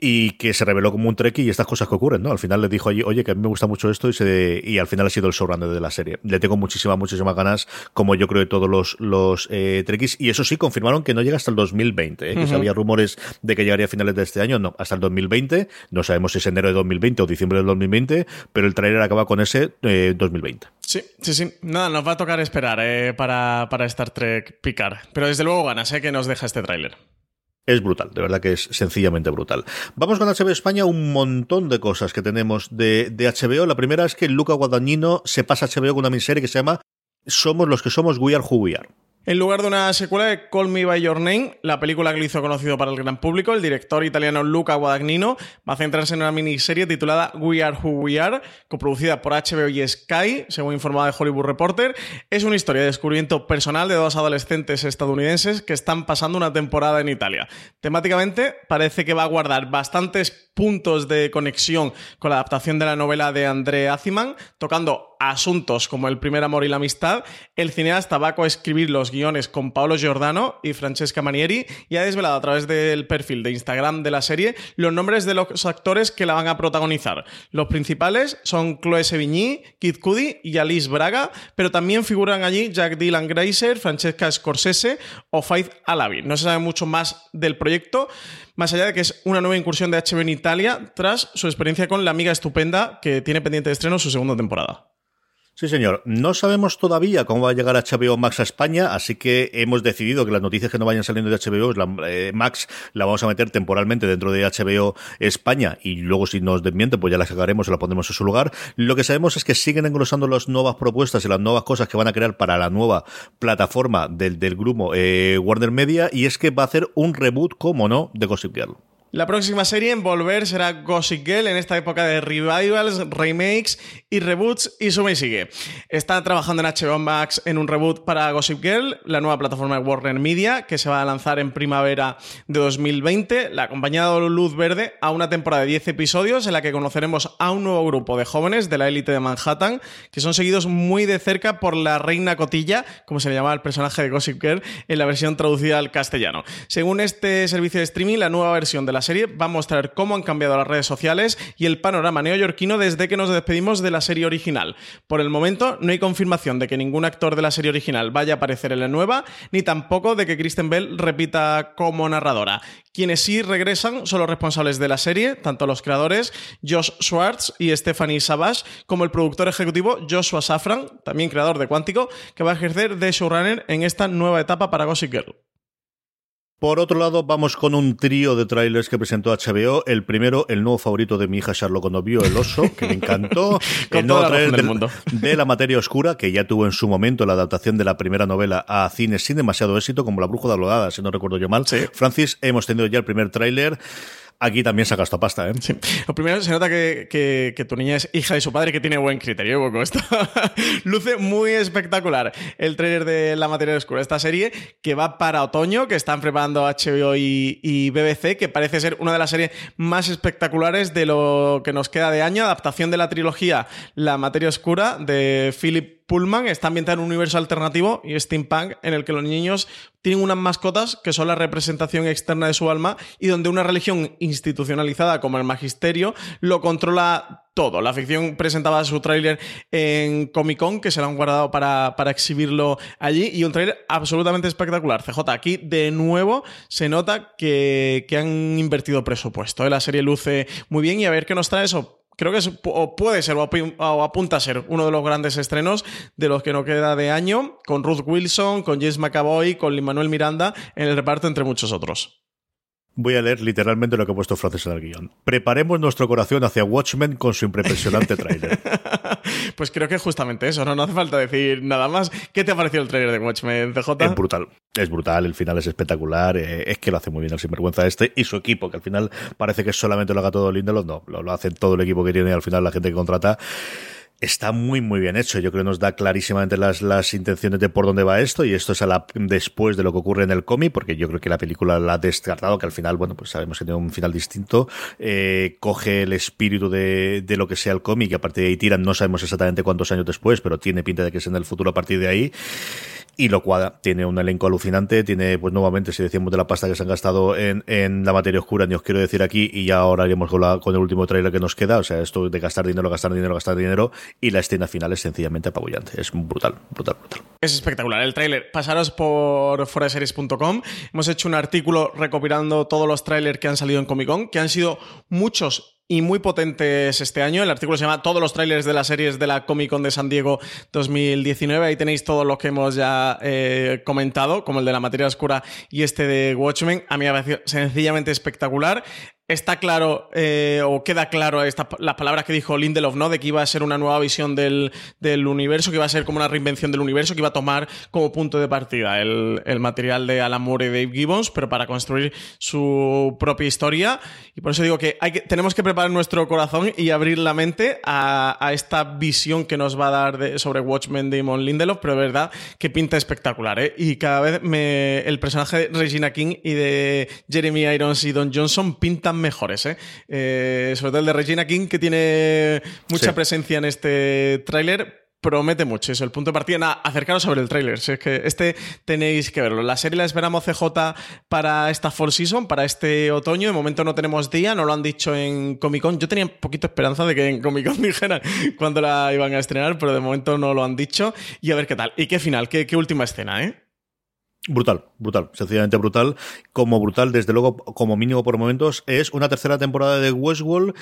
y que se reveló como un trek y estas cosas que ocurren, ¿no? Al final le dijo allí, oye, que a mí me gusta mucho esto y, se, y al final ha sido el showrunner de la serie. Le tengo muchísimas, muchísimas ganas, como yo creo de todos los, los eh, trekkies. Y eso sí, confirmaron que no llega hasta el 2020, ¿eh? que había rumores de que llegaría a finales de este año, no, hasta el 2020. No sabemos si es enero de 2020 o diciembre del 2020, pero el trailer acaba con ese eh, 2020. Sí, sí, sí. Nada, nos va a tocar esperar eh, para, para Star Trek picar. Pero desde luego ganas, ¿eh? Que nos deja este tráiler. Es brutal, de verdad que es sencillamente brutal. Vamos con HBO España, un montón de cosas que tenemos de, de HBO. La primera es que Luca Guadagnino se pasa a HBO con una miniserie que se llama Somos los que somos, We Are. En lugar de una secuela de Call Me By Your Name, la película que lo hizo conocido para el gran público, el director italiano Luca Guadagnino va a centrarse en una miniserie titulada We Are Who We Are, coproducida por HBO y Sky, según informaba de Hollywood Reporter. Es una historia de descubrimiento personal de dos adolescentes estadounidenses que están pasando una temporada en Italia. Temáticamente parece que va a guardar bastantes puntos de conexión con la adaptación de la novela de André Aziman, tocando asuntos como el primer amor y la amistad, el cineasta va a coescribir los guiones con Paolo Giordano y Francesca Manieri y ha desvelado a través del perfil de Instagram de la serie los nombres de los actores que la van a protagonizar. Los principales son Chloe Sevigny, Kid Cudi y Alice Braga, pero también figuran allí Jack Dylan Grazer, Francesca Scorsese o Faith Alavi. No se sabe mucho más del proyecto, más allá de que es una nueva incursión de HBO en Italia tras su experiencia con La Amiga Estupenda, que tiene pendiente de estreno su segunda temporada. Sí, señor. No sabemos todavía cómo va a llegar HBO Max a España, así que hemos decidido que las noticias que no vayan saliendo de HBO eh, Max la vamos a meter temporalmente dentro de HBO España y luego si nos desmiente pues ya las sacaremos y la pondremos en su lugar. Lo que sabemos es que siguen engrosando las nuevas propuestas y las nuevas cosas que van a crear para la nueva plataforma del, del grupo eh, Warner Media y es que va a hacer un reboot, como no, de Gossip Girl. La próxima serie en volver será Gossip Girl en esta época de revivals, remakes y reboots y suma y sigue. Está trabajando en HBO Max en un reboot para Gossip Girl, la nueva plataforma de Warner Media que se va a lanzar en primavera de 2020. La compañía ha dado luz verde a una temporada de 10 episodios en la que conoceremos a un nuevo grupo de jóvenes de la élite de Manhattan que son seguidos muy de cerca por la reina Cotilla, como se le llamaba el personaje de Gossip Girl en la versión traducida al castellano. Según este servicio de streaming, la nueva versión de la serie va a mostrar cómo han cambiado las redes sociales y el panorama neoyorquino desde que nos despedimos de la serie original. Por el momento, no hay confirmación de que ningún actor de la serie original vaya a aparecer en la nueva, ni tampoco de que Kristen Bell repita como narradora. Quienes sí regresan son los responsables de la serie, tanto los creadores Josh Schwartz y Stephanie Savage, como el productor ejecutivo Joshua Safran, también creador de Cuántico, que va a ejercer de showrunner en esta nueva etapa para Gossip Girl. Por otro lado, vamos con un trío de trailers que presentó HBO. El primero, el nuevo favorito de mi hija Charlotte cuando vio El Oso, que me encantó. *laughs* el nuevo trailer del mundo. de La Materia Oscura, que ya tuvo en su momento la adaptación de la primera novela a cines sin demasiado éxito, como La Bruja de Alodada, si no recuerdo yo mal. Francis, hemos tenido ya el primer tráiler. Aquí también ha gastado pasta, ¿eh? Sí. Lo primero, se nota que, tu niña es hija de su padre que tiene buen criterio, esto. *laughs* Luce muy espectacular el trailer de La Materia Oscura, esta serie que va para otoño, que están preparando HBO y, y, BBC, que parece ser una de las series más espectaculares de lo que nos queda de año, adaptación de la trilogía La Materia Oscura de Philip Pullman está ambientada en un universo alternativo y steampunk en el que los niños tienen unas mascotas que son la representación externa de su alma y donde una religión institucionalizada como el magisterio lo controla todo. La ficción presentaba su tráiler en Comic Con, que se lo han guardado para, exhibirlo allí, y un tráiler absolutamente espectacular. CJ, aquí de nuevo se nota que, han invertido presupuesto. ¿eh? La serie luce muy bien y a ver qué nos trae eso creo que es, o puede ser o apunta a ser uno de los grandes estrenos de los que no queda de año, con Ruth Wilson, con James McAvoy, con Lin Manuel Miranda en el reparto, entre muchos otros. Voy a leer literalmente lo que ha puesto Francis en el guion. Preparemos nuestro corazón hacia Watchmen con su impresionante tráiler. *laughs* pues creo que es justamente eso, ¿no? No hace falta decir nada más. ¿Qué te ha parecido el tráiler de Watchmen, CJ? Es brutal. Es brutal, el final es espectacular. Eh, es que lo hace muy bien el sinvergüenza este y su equipo, que al final parece que solamente lo haga todo Lindelof. No, lo, lo hace todo el equipo que tiene y al final la gente que contrata está muy muy bien hecho. Yo creo que nos da clarísimamente las, las intenciones de por dónde va esto y esto es a la, después de lo que ocurre en el cómic, porque yo creo que la película la ha descartado, que al final, bueno, pues sabemos que tiene un final distinto, eh, coge el espíritu de, de lo que sea el cómic y a partir de ahí tiran, no sabemos exactamente cuántos años después, pero tiene pinta de que es en el futuro a partir de ahí y lo cuadra. Tiene un elenco alucinante, tiene, pues nuevamente, si decimos de la pasta que se han gastado en, en la materia oscura, ni os quiero decir aquí, y ya ahora iremos con, la, con el último trailer que nos queda, o sea, esto de gastar dinero, gastar dinero, gastar dinero, y la escena final es sencillamente apabullante. Es brutal, brutal, brutal. Es espectacular el tráiler. Pasaros por foraseries.com. Hemos hecho un artículo recopilando todos los trailers que han salido en Comic Con, que han sido muchos y muy potentes este año. El artículo se llama Todos los trailers de las series de la Comic Con de San Diego 2019. Ahí tenéis todo lo que hemos ya eh, comentado, como el de la materia oscura y este de Watchmen. A mí me ha parecido sencillamente espectacular está claro, eh, o queda claro esta, las palabras que dijo Lindelof, ¿no? De que iba a ser una nueva visión del, universo, que iba a ser como una reinvención del universo, que iba a tomar como punto de partida el, material de Alan Moore y Dave Gibbons, pero para construir su propia historia. Y por eso digo que, tenemos que preparar nuestro corazón y abrir la mente a, esta visión que nos va a dar sobre Watchmen de Damon Lindelof, pero de verdad que pinta espectacular, ¿eh? Y cada vez me, el personaje de Regina King y de Jeremy Irons y Don Johnson pintan mejores, ¿eh? ¿eh? sobre todo el de Regina King, que tiene mucha presencia en este tráiler, promete mucho eso, el punto de partida. Nada, acercaros sobre el tráiler, si es que este tenéis que verlo. La serie la esperamos CJ para esta fall season, para este otoño. De momento no tenemos día, no lo han dicho en Comic Con. Yo tenía un poquito esperanza de que en Comic Con *laughs* dijeran cuándo la iban a estrenar, pero de momento no lo han dicho. Y a ver qué tal. ¿Y qué final? ¿Qué, qué última escena, eh? Brutal, brutal, sencillamente brutal. Como brutal, desde luego, como mínimo por momentos, es una tercera temporada de Westworld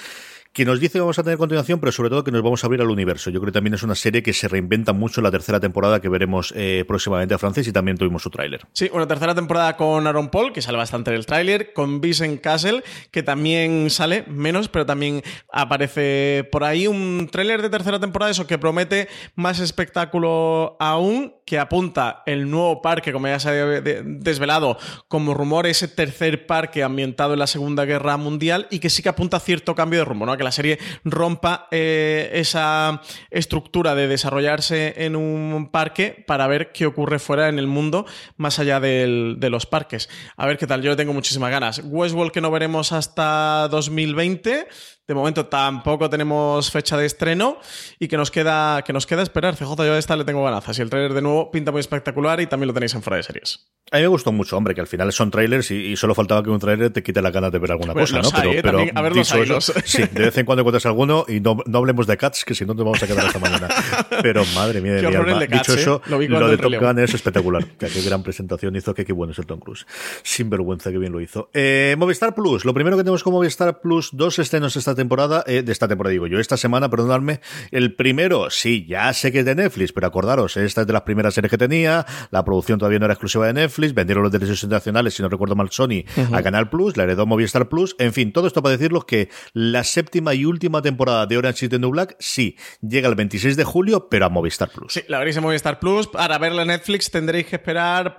que nos dice que vamos a tener continuación, pero sobre todo que nos vamos a abrir al universo. Yo creo que también es una serie que se reinventa mucho en la tercera temporada que veremos eh, próximamente a Francis y también tuvimos su tráiler. Sí, una tercera temporada con Aaron Paul, que sale bastante en el tráiler, con Vincent Castle, que también sale menos, pero también aparece por ahí un tráiler de tercera temporada, eso que promete más espectáculo aún, que apunta el nuevo parque, como ya se desvelado como rumor ese tercer parque ambientado en la Segunda Guerra Mundial y que sí que apunta a cierto cambio de rumbo, ¿no? A que la serie rompa eh, esa estructura de desarrollarse en un parque para ver qué ocurre fuera en el mundo más allá de los parques. A ver qué tal, yo tengo muchísimas ganas. Westworld que no veremos hasta 2020, de momento tampoco tenemos fecha de estreno y que nos queda, que nos queda esperar. CJ, yo a esta le tengo ganas. Y el trailer de nuevo pinta muy espectacular y también lo tenéis en fuera de series. A mí me gustó mucho, hombre, que al final son trailers y, solo faltaba que un trailer te quite la ganas de ver alguna pues cosa, ¿no? pero, pero a ver los Sí, de vez en cuando encuentras alguno y no, no hablemos de Cats, que si no nos vamos a quedar esta mañana. *laughs* Pero madre mía de mi alma. Dicho ¿eh? eso, lo, de Top Gun es espectacular. *laughs* qué gran presentación hizo, que qué bueno es el Tom Cruise. Sin vergüenza, que bien lo hizo. Eh, Movistar Plus, lo primero que tenemos con Movistar Plus, dos estrenos esta temporada, eh, de esta temporada digo yo, esta semana, perdonadme. El primero, sí, ya sé que es de Netflix, pero acordaros, esta es de las primeras series que tenía, la producción todavía no era exclusiva de Netflix, vendieron los derechos internacionales, si no recuerdo mal, Sony a Canal Plus, la heredó Movistar Plus. En fin, todo esto para decirles que la séptima y última temporada de Orange is the New Black, sí, llega el 26 de julio, pero a Movistar Plus. Sí, la veréis en Movistar Plus. Para verla en Netflix tendréis que esperar.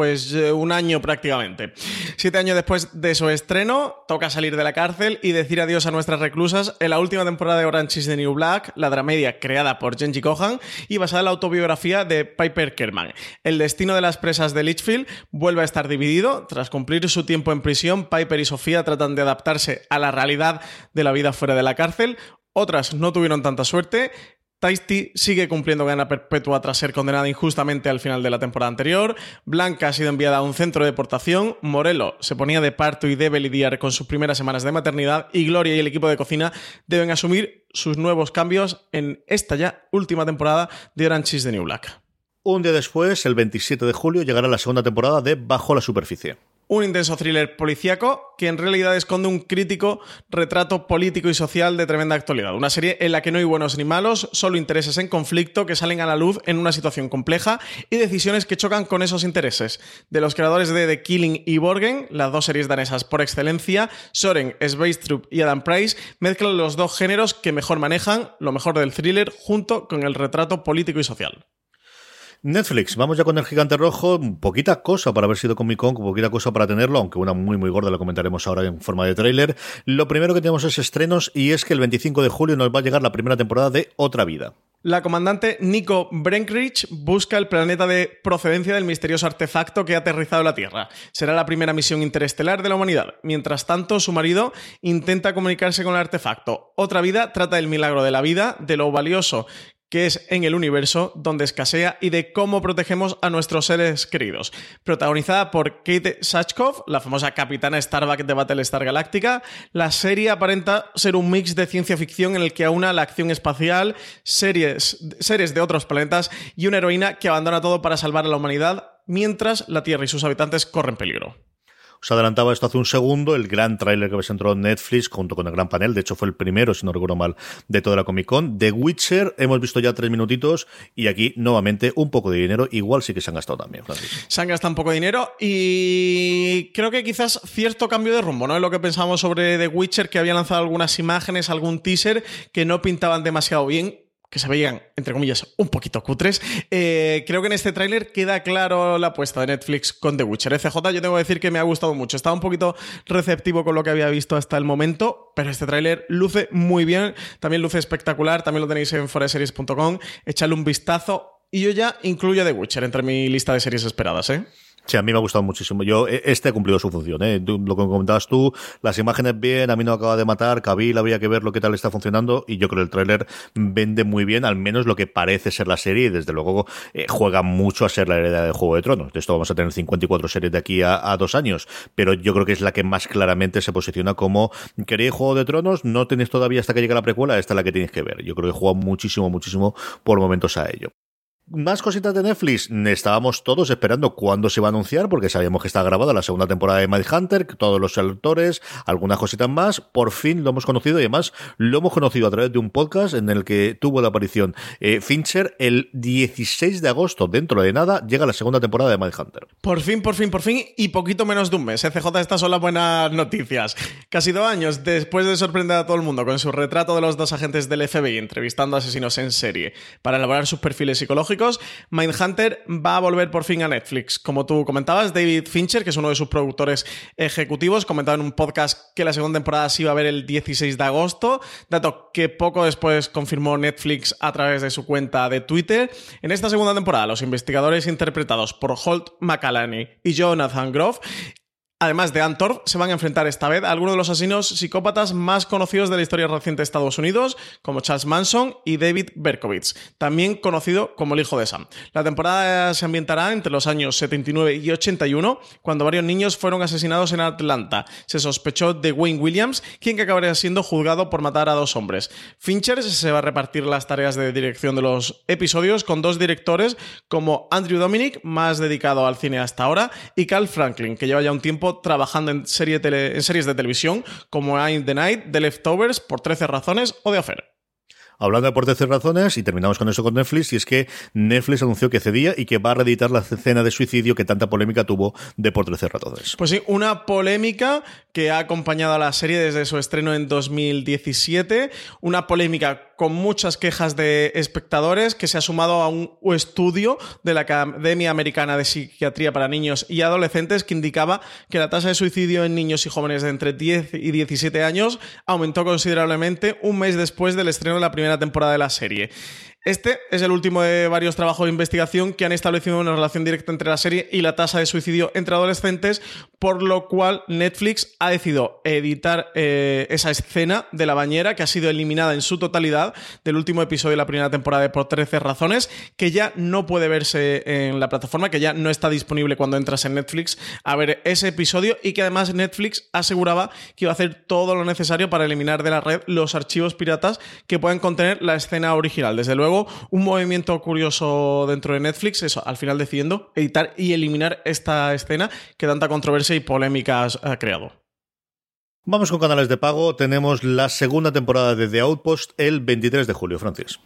Pues eh, un año prácticamente. Siete años después de su estreno, toca salir de la cárcel y decir adiós a nuestras reclusas en la última temporada de Orange is the New Black, la dramedia creada por Genji Kohan y basada en la autobiografía de Piper Kerman. El destino de las presas de Litchfield vuelve a estar dividido. Tras cumplir su tiempo en prisión, Piper y Sofía tratan de adaptarse a la realidad de la vida fuera de la cárcel. Otras no tuvieron tanta suerte Tasty sigue cumpliendo gana perpetua tras ser condenada injustamente al final de la temporada anterior. Blanca ha sido enviada a un centro de deportación. Morelo se ponía de parto y debe lidiar con sus primeras semanas de maternidad. Y Gloria y el equipo de cocina deben asumir sus nuevos cambios en esta ya última temporada de Orange is the New Black. Un día después, el 27 de julio, llegará la segunda temporada de Bajo la Superficie un intenso thriller policíaco que en realidad esconde un crítico retrato político y social de tremenda actualidad. Una serie en la que no hay buenos ni malos, solo intereses en conflicto que salen a la luz en una situación compleja y decisiones que chocan con esos intereses. De los creadores de The Killing y Borgen, las dos series danesas por excelencia, Soren, Sveistrup y Adam Price mezclan los dos géneros que mejor manejan lo mejor del thriller junto con el retrato político y social. Netflix, vamos ya con el gigante rojo. Poquita cosa para haber sido Comic Con, poquita cosa para tenerlo, aunque una muy muy gorda la comentaremos ahora en forma de tráiler. Lo primero que tenemos es estrenos y es que el 25 de julio nos va a llegar la primera temporada de Otra Vida. La comandante Nico Brenkrich busca el planeta de procedencia del misterioso artefacto que ha aterrizado en la Tierra. Será la primera misión interestelar de la humanidad. Mientras tanto, su marido intenta comunicarse con el artefacto. Otra vida trata del milagro de la vida, de lo valioso que es en el universo donde escasea y de cómo protegemos a nuestros seres queridos. Protagonizada por Kate Sachkov, la famosa capitana Starbuck de Battlestar Galactica, la serie aparenta ser un mix de ciencia ficción en el que aúna la acción espacial, series, seres de otros planetas y una heroína que abandona todo para salvar a la humanidad mientras la Tierra y sus habitantes corren peligro. Os adelantaba esto hace un segundo, el gran tráiler que presentó Netflix junto con el gran panel, de hecho fue el primero, si no recuerdo mal, de toda la Comic Con. The Witcher, hemos visto ya tres minutitos y aquí nuevamente un poco de dinero, igual sí que se han gastado también, Se han gastado un poco de dinero y creo que quizás cierto cambio de rumbo, ¿no? Es lo que pensábamos sobre The Witcher, que había lanzado algunas imágenes, algún teaser que no pintaban demasiado bien que se veían, entre comillas, un poquito cutres. Eh, creo que en este tráiler queda claro la apuesta de Netflix con The Witcher. FJ, yo tengo que decir que me ha gustado mucho. Estaba un poquito receptivo con lo que había visto hasta el momento, pero este tráiler luce muy bien. También luce espectacular. También lo tenéis en foreseries.com. Echadle un vistazo. Y yo ya incluyo The Witcher entre mi lista de series esperadas, ¿eh? Sí, a mí me ha gustado muchísimo. Yo, e, este ha cumplido su función, ¿eh? lo que comentabas tú, las imágenes bien, a mí no acaba de matar, Kabil habría que ver lo que tal está funcionando, y yo creo que el tráiler vende muy bien, al menos lo que parece ser la serie, y desde luego eh, juega mucho a ser la heredad de Juego de Tronos. De esto vamos a tener 54 series de aquí a, dos años, pero yo creo que es la que más claramente se posiciona como, ¿queréis Juego de Tronos? No tenéis todavía hasta que llegue la precuela, esta es la que tenéis que ver. Yo creo que juega muchísimo, muchísimo por momentos a ello. Más cositas de Netflix. Estábamos todos esperando cuándo se iba a anunciar, porque sabíamos que está grabada la segunda temporada de Hunter, todos los autores, algunas cositas más. Por fin lo hemos conocido y además lo hemos conocido a través de un podcast en el que tuvo la aparición eh, Fincher el 16 de agosto. Dentro de nada llega la segunda temporada de Hunter. Por fin, por fin, por fin y poquito menos de un mes. CJ, estas son las buenas noticias. Casi dos años después de sorprender a todo el mundo con su retrato de los dos agentes del FBI entrevistando a asesinos en serie para elaborar sus perfiles psicológicos Mindhunter va a volver por fin a Netflix. Como tú comentabas, David Fincher, que es uno de sus productores ejecutivos, comentaba en un podcast que la segunda temporada se iba a ver el 16 de agosto, dato que poco después confirmó Netflix a través de su cuenta de Twitter. En esta segunda temporada, los investigadores interpretados por Holt McCallany y Jonathan Groff Además de Antorf, se van a enfrentar esta vez a algunos de los asesinos psicópatas más conocidos de la historia reciente de Estados Unidos, como Charles Manson y David Berkowitz, también conocido como el hijo de Sam. La temporada se ambientará entre los años 79 y 81, cuando varios niños fueron asesinados en Atlanta. Se sospechó de Wayne Williams, quien acabaría siendo juzgado por matar a dos hombres. Fincher se va a repartir las tareas de dirección de los episodios con dos directores como Andrew Dominic, más dedicado al cine hasta ahora, y Carl Franklin, que lleva ya un tiempo trabajando en, series de televisión como I'm the Night, The Leftovers, por 13 razones o The Affair. Hablando de por 13 razones, y terminamos con eso con Netflix, y es que Netflix anunció que cedía y que va a reeditar la escena de suicidio que tanta polémica tuvo de por 13 razones. Pues sí, una polémica que ha acompañado a la serie desde su estreno en 2017, una polémica con muchas quejas de espectadores que se ha sumado a un estudio de la Academia Americana de Psiquiatría para Niños y Adolescentes que indicaba que la tasa de suicidio en niños y jóvenes de entre 10 y 17 años aumentó considerablemente un mes después del estreno de la primera temporada de la serie. Este es el último de varios trabajos de investigación que han establecido una relación directa entre la serie y la tasa de suicidio entre adolescentes, por lo cual Netflix ha decidido editar eh, esa escena de la bañera que ha sido eliminada en su totalidad del último episodio de la primera temporada Por 13 Razones, que ya no puede verse en la plataforma, que ya no está disponible cuando entras en Netflix a ver ese episodio y que además Netflix aseguraba que iba a hacer todo lo necesario para eliminar de la red los archivos piratas que pueden contener la escena original. Desde luego, un movimiento curioso dentro de Netflix, eso, al final decidiendo editar y eliminar esta escena que tanta controversia y polémica ha creado. Vamos con canales de pago. Tenemos la segunda temporada de The Outpost el 23 de julio, Francis.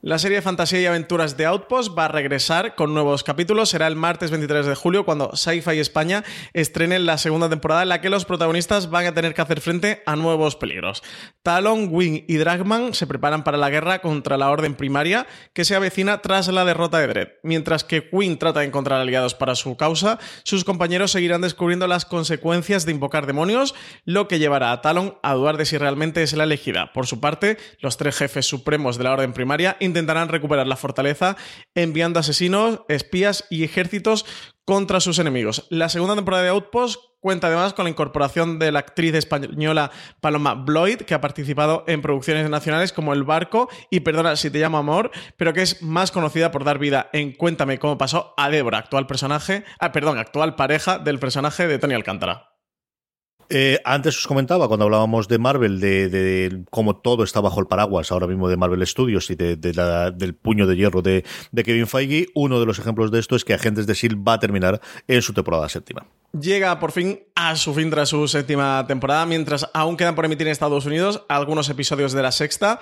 La serie de fantasía y aventuras de Outpost va a regresar con nuevos capítulos. Será el martes 23 de julio cuando Sci-Fi España estrene la segunda temporada en la que los protagonistas van a tener que hacer frente a nuevos peligros. Talon, Wing y Dragman se preparan para la guerra contra la Orden Primaria que se avecina tras la derrota de Dredd. Mientras que Wing trata de encontrar aliados para su causa, sus compañeros seguirán descubriendo las consecuencias de invocar demonios, lo que llevará a Talon a dudar de si realmente es la elegida. Por su parte, los tres jefes supremos de la Orden Primaria intentarán recuperar la fortaleza enviando asesinos, espías y ejércitos contra sus enemigos. La segunda temporada de Outpost cuenta además con la incorporación de la actriz española Paloma Bloyd, que ha participado en producciones nacionales como El Barco y Perdona si te llamo amor, pero que es más conocida por dar vida en Cuéntame cómo pasó a Débora, actual personaje, ah, perdón, actual pareja del personaje de Tony Alcántara. Eh, antes os comentaba, cuando hablábamos de Marvel, de, cómo todo está bajo el paraguas ahora mismo de Marvel Studios y de, del puño de hierro de, Kevin Feige, uno de los ejemplos de esto es que Agentes de S.H.I.E.L.D. va a terminar en su temporada séptima. Llega por fin a su fin tras su séptima temporada, mientras aún quedan por emitir en Estados Unidos algunos episodios de la sexta.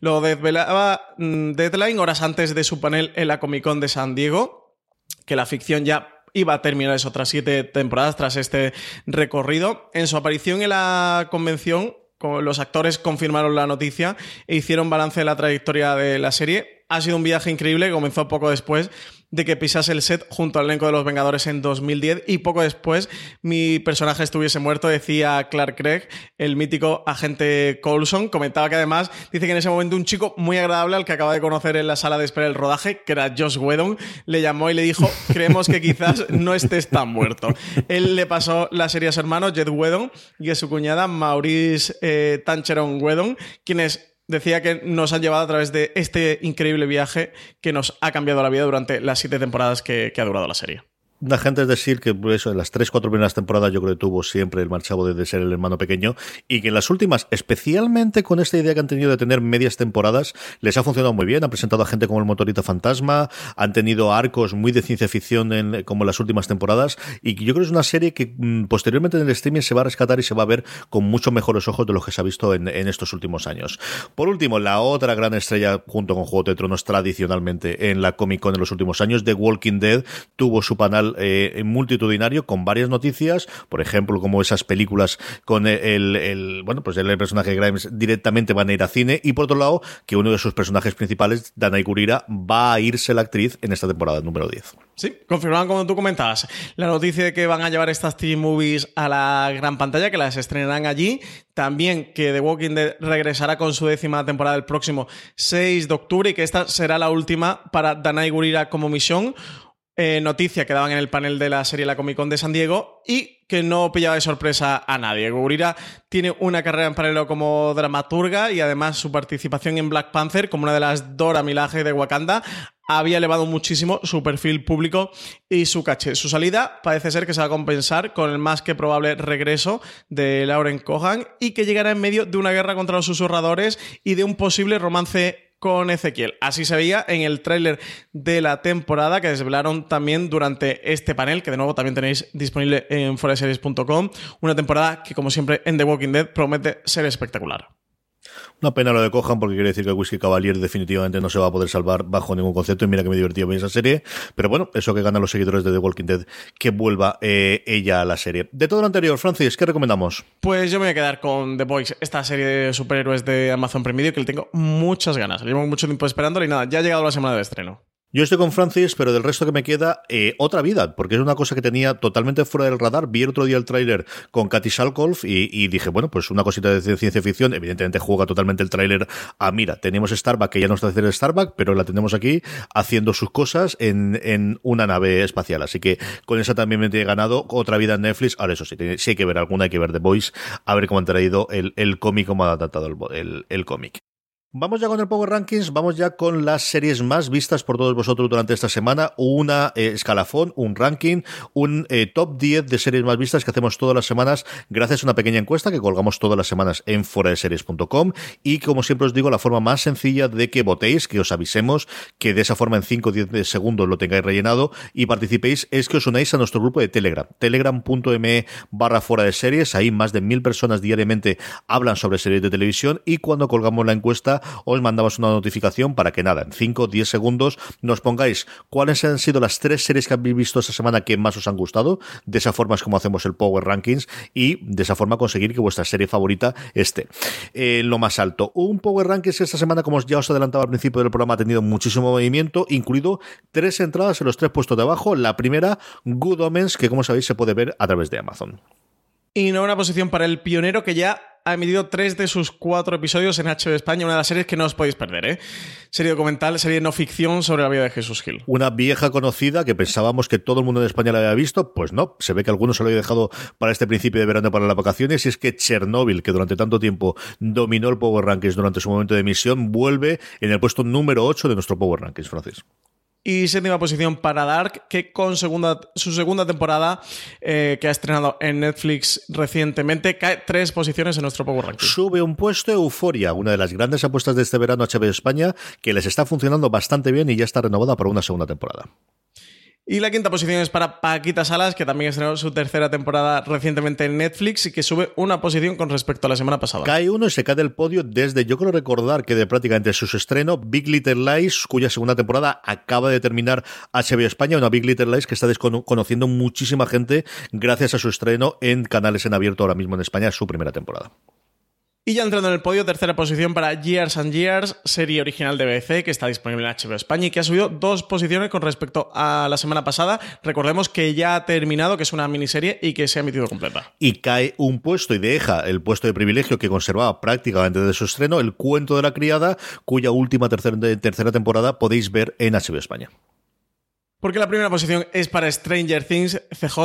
Lo desvelaba mm, Deadline horas antes de su panel en la Comic Con de San Diego, que la ficción ya iba a terminar eso tras siete temporadas, tras este recorrido. En su aparición en la convención, los actores confirmaron la noticia e hicieron balance de la trayectoria de la serie ha sido un viaje increíble comenzó poco después de que pisase el set junto al elenco de los Vengadores en 2010 y poco después mi personaje estuviese muerto, decía Clark Craig, el mítico agente Coulson. Comentaba que además dice que en ese momento un chico muy agradable al que acaba de conocer en la sala de espera del rodaje, que era Josh Whedon, le llamó y le dijo, *laughs* creemos que quizás no estés tan muerto. Él le pasó la serie a su hermano, Jed Whedon, y a su cuñada, Maurice eh, Tancheron Whedon, quienes decía que nos han llevado a través de este increíble viaje que nos ha cambiado la vida durante las siete temporadas que, que ha durado la serie. La gente es decir que pues, eso, en las tres, cuatro primeras temporadas yo creo que tuvo siempre el marchavo de ser el hermano pequeño y que en las últimas, especialmente con esta idea que han tenido de tener medias temporadas, les ha funcionado muy bien. Han presentado a gente como el motorito fantasma, han tenido arcos muy de ciencia ficción en, como en las últimas temporadas y yo creo que es una serie que mm, posteriormente en el streaming se va a rescatar y se va a ver con mucho mejores ojos de lo que se ha visto en, estos últimos años. Por último, la otra gran estrella junto con Juego de Tronos tradicionalmente en la Comic Con en los últimos años, The Walking Dead, tuvo su panel eh, multitudinario con varias noticias, por ejemplo, como esas películas con el, bueno, pues el personaje de Grimes directamente van a ir a cine y por otro lado, que uno de sus personajes principales, Danai Gurira, va a irse la actriz en esta temporada número 10. Sí, confirmaban como tú comentabas la noticia de que van a llevar estas TV movies a la gran pantalla, que las estrenarán allí. También que The Walking Dead regresará con su décima temporada el próximo 6 de octubre y que esta será la última para Danai Gurira como misión. Eh, noticia que daban en el panel de la serie La Comic Con de San Diego y que no pillaba de sorpresa a nadie. Gurira tiene una carrera en paralelo como dramaturga y además su participación en Black Panther como una de las Dora Milaje de Wakanda había elevado muchísimo su perfil público y su caché. Su salida parece ser que se va a compensar con el más que probable regreso de Lauren Cohan y que llegará en medio de una guerra contra los susurradores y de un posible romance con Ezequiel. Así se veía en el tráiler de la temporada que desvelaron también durante este panel, que de nuevo también tenéis disponible en foreseries.com. Una temporada que, como siempre, en The Walking Dead promete ser espectacular. Una pena lo de Cojan porque quiere decir que Whisky Cavalier definitivamente no se va a poder salvar bajo ningún concepto y mira que me divertí bien esa serie. Pero bueno, eso que ganan los seguidores de The Walking Dead, que vuelva eh, ella a la serie. De todo lo anterior, Francis, ¿qué recomendamos? Pues yo me voy a quedar con The Boys, esta serie de superhéroes de Amazon Prime Video que le tengo muchas ganas. Llevo mucho tiempo esperándolo y nada, ya ha llegado la semana de estreno. Yo estoy con Francis, pero del resto que me queda, eh, otra vida, porque es una cosa que tenía totalmente fuera del radar. Vi el otro día el tráiler con Katy Salkolf y, dije, bueno, pues una cosita de ciencia ficción. Evidentemente juega totalmente el tráiler a, mira, tenemos Starbuck, que ya no está haciendo Starbuck, pero la tenemos aquí haciendo sus cosas en, una nave espacial. Así que con esa también me he ganado otra vida en Netflix. Ahora eso sí, si hay que ver alguna, hay que ver The Voice, a ver cómo han traído el, el cómic, cómo ha adaptado el, el cómic. Vamos ya con el Power Rankings, vamos ya con las series más vistas por todos vosotros durante esta semana. Una eh, escalafón, un ranking, un eh, top 10 de series más vistas que hacemos todas las semanas gracias a una pequeña encuesta que colgamos todas las semanas en foradeseries.com y como siempre os digo, la forma más sencilla de que votéis, que os avisemos, que de esa forma en 5 o 10 segundos lo tengáis rellenado y participéis, es que os unáis a nuestro grupo de Telegram, telegram.me barra fuera de series. Ahí más de mil personas diariamente hablan sobre series de televisión y cuando colgamos la encuesta os mandamos una notificación para que nada, en 5 o 10 segundos nos pongáis cuáles han sido las tres series que habéis visto esta semana que más os han gustado. De esa forma es como hacemos el Power Rankings y de esa forma conseguir que vuestra serie favorita esté en lo más alto. Un Power Rankings esta semana, como ya os adelantaba al principio del programa, ha tenido muchísimo movimiento, incluido tres entradas en los tres puestos de abajo. La primera, Good Omens, que como sabéis se puede ver a través de Amazon. Y no una posición para el pionero que ya ha emitido tres de sus cuatro episodios en HBO España, una de las series que no os podéis perder, ¿eh? Serie documental, serie no ficción sobre la vida de Jesús Gil. Una vieja conocida que pensábamos que todo el mundo en España la había visto, pues no, se ve que algunos se lo había dejado para este principio de verano para las vacaciones, y es que Chernobyl, que durante tanto tiempo dominó el Power Rankings durante su momento de emisión, vuelve en el puesto número 8 de nuestro Power Rankings, Francis. Y séptima posición para Dark, que con segunda, su segunda temporada, eh, que ha estrenado en Netflix recientemente, cae tres posiciones en nuestro Power Ranking. Sube un puesto Euforia, una de las grandes apuestas de este verano HBO España, que les está funcionando bastante bien y ya está renovada para una segunda temporada. Y la quinta posición es para Paquita Salas, que también estrenó su tercera temporada recientemente en Netflix y que sube una posición con respecto a la semana pasada. Cae uno y se cae del podio desde, yo creo recordar que de prácticamente su estreno, Big Little Lies, cuya segunda temporada acaba de terminar HBO España, una Big Little Lies que está desconociendo muchísima gente gracias a su estreno en canales en abierto ahora mismo en España, su primera temporada. Y ya entrando en el podio, tercera posición para Years and Years, serie original de BBC que está disponible en HBO España y que ha subido dos posiciones con respecto a la semana pasada. Recordemos que ya ha terminado, que es una miniserie y que se ha emitido completa. Y cae un puesto y deja el puesto de privilegio que conservaba prácticamente desde su estreno, el cuento de la criada, cuya última tercera, tercera temporada podéis ver en HBO España. Porque la primera posición es para Stranger Things CJ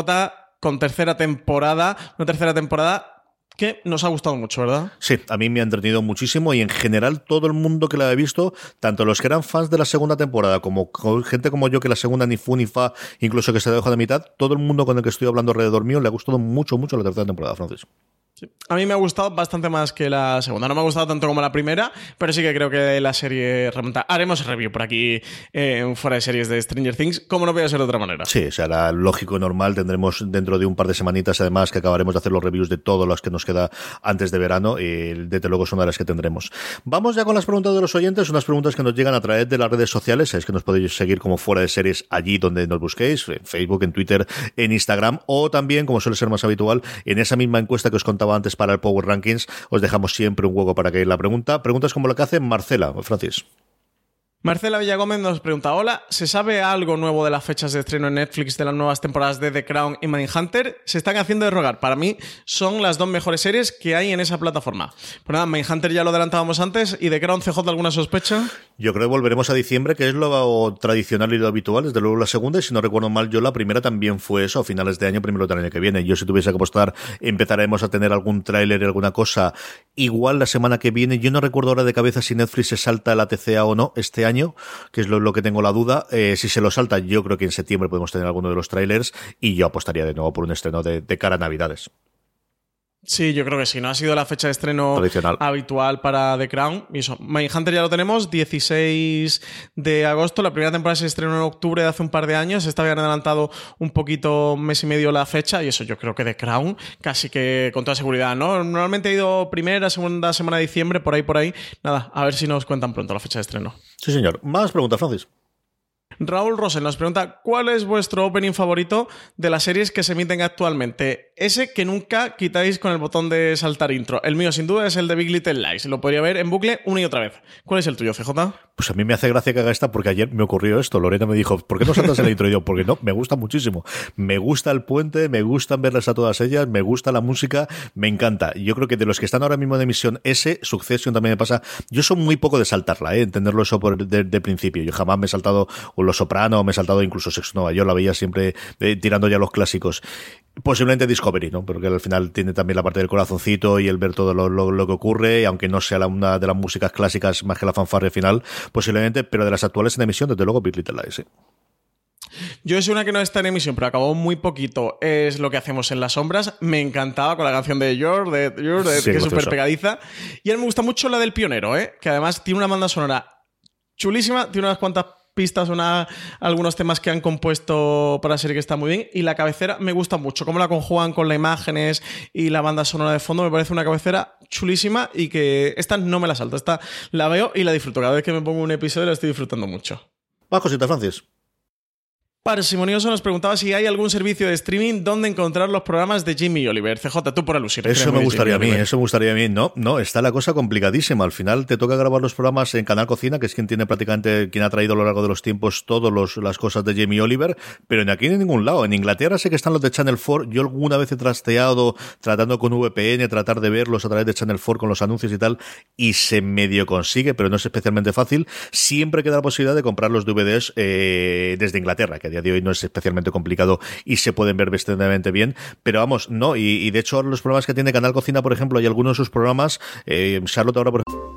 con tercera temporada, una tercera temporada que nos ha gustado mucho, ¿verdad? Sí, a mí me ha entretenido muchísimo y en general todo el mundo que la ha visto, tanto los que eran fans de la segunda temporada como gente como yo que la segunda ni fu ni fa, incluso que se dejó de mitad, todo el mundo con el que estoy hablando alrededor mío le ha gustado mucho, mucho la tercera temporada, Francis. A mí me ha gustado bastante más que la segunda. No me ha gustado tanto como la primera, pero sí que creo que la serie remonta. Haremos review por aquí en fuera de series de Stranger Things, como no puede ser de otra manera. Sí, será lógico normal. Tendremos dentro de un par de semanitas, además, que acabaremos de hacer los reviews de todos los que nos queda antes de verano. Y desde luego son de las que tendremos. Vamos ya con las preguntas de los oyentes, unas preguntas que nos llegan a través de las redes sociales. Es que nos podéis seguir como fuera de series allí donde nos busquéis, en Facebook, en Twitter, en Instagram, o también, como suele ser más habitual, en esa misma encuesta que os contaba antes para el Power Rankings, os dejamos siempre un hueco para que la pregunta. Preguntas como la que hace Marcela, Francis. Marcela Villagómez nos pregunta, hola, ¿se sabe algo nuevo de las fechas de estreno en Netflix de las nuevas temporadas de The Crown y Mindhunter? Se están haciendo de rogar. Para mí son las dos mejores series que hay en esa plataforma. Pues nada, Mindhunter ya lo adelantábamos antes y The Crown CJ alguna sospecha. Yo creo que volveremos a diciembre, que es lo tradicional y lo habitual, desde luego la segunda, y si no recuerdo mal, yo la primera también fue eso, a finales de año, primero del año que viene. Yo si tuviese que apostar, empezaremos a tener algún tráiler y alguna cosa igual la semana que viene. Yo no recuerdo ahora de cabeza si Netflix se salta la TCA o no este año, que es lo, que tengo la duda. Eh, si se lo salta, yo creo que en septiembre podemos tener alguno de los trailers y yo apostaría de nuevo por un estreno de, de cara a Navidades. Sí, yo creo que sí. No ha sido la fecha de estreno habitual para The Crown. Y eso, Mindhunter ya lo tenemos, 16 de agosto. La primera temporada se estrenó en octubre de hace un par de años. Esta habían adelantado un poquito, mes y medio la fecha. Y eso yo creo que The Crown, casi que con toda seguridad, ¿no? Normalmente ha ido primera, segunda semana de diciembre, por ahí, por ahí. Nada, a ver si nos cuentan pronto la fecha de estreno. Sí, señor. Más preguntas, Francis. Raúl Rosel nos pregunta, ¿cuál es vuestro opening favorito de las series que se emiten actualmente? Ese que nunca quitáis con el botón de saltar intro. El mío, sin duda, es el de Big Little Lies. Lo podría ver en bucle una y otra vez. ¿Cuál es el tuyo, CJ? Pues a mí me hace gracia que haga esta porque ayer me ocurrió esto. Lorena me dijo, ¿por qué no saltas el intro? Yo, porque no, me gusta muchísimo. Me gusta el puente, me gustan verlas a todas ellas, me gusta la música, me encanta. Yo creo que de los que están ahora mismo en emisión, ese, Succession también me pasa. Yo soy muy poco de saltarla, ¿eh? entenderlo eso por de, principio. Yo jamás me he saltado o Los Soprano, me he saltado incluso Sex Nova. Yo la veía siempre eh, tirando ya los clásicos. Posiblemente Discovery, ¿no? Porque al final tiene también la parte del corazoncito y el ver todo lo, que ocurre, aunque no sea una de las músicas clásicas más que la fanfarre final, posiblemente, pero de las actuales en emisión, desde luego, Big Little Lies, sí. Yo es una que no está en emisión, pero acabó muy poquito. Es lo que hacemos en las sombras. Me encantaba con la canción de George, de, que es súper pegadiza. Y a mí me gusta mucho la del pionero, ¿eh? que además tiene una banda sonora chulísima, tiene unas cuantas pistas, una, algunos temas que han compuesto para la serie que está muy bien. Y la cabecera me gusta mucho, cómo la conjugan con las imágenes y la banda sonora de fondo. Me parece una cabecera chulísima y que esta no me la salto. Esta la veo y la disfruto. Cada vez que me pongo un episodio la estoy disfrutando mucho. Va, cosita, Francis. Parsimonioso nos preguntaba si hay algún servicio de streaming donde encontrar los programas de Jimmy Oliver. CJ, tú por alusión. Eso me gustaría a mí, eso me gustaría a mí. No, no, está la cosa complicadísima. Al final te toca grabar los programas en Canal Cocina, que es quien tiene prácticamente, quien ha traído a lo largo de los tiempos todas las cosas de Jimmy Oliver, pero en aquí en ningún lado. En Inglaterra sé que están los de Channel 4. Yo alguna vez he trasteado tratando con VPN, tratar de verlos a través de Channel 4 con los anuncios y tal, y se medio consigue, pero no es especialmente fácil. Siempre queda la posibilidad de comprar los DVDs eh, desde Inglaterra, que día de hoy no es especialmente complicado y se pueden ver bastante bien, pero vamos, no, y, y de hecho los programas que tiene Canal Cocina, por ejemplo, hay algunos de sus programas, eh, Charlotte ahora por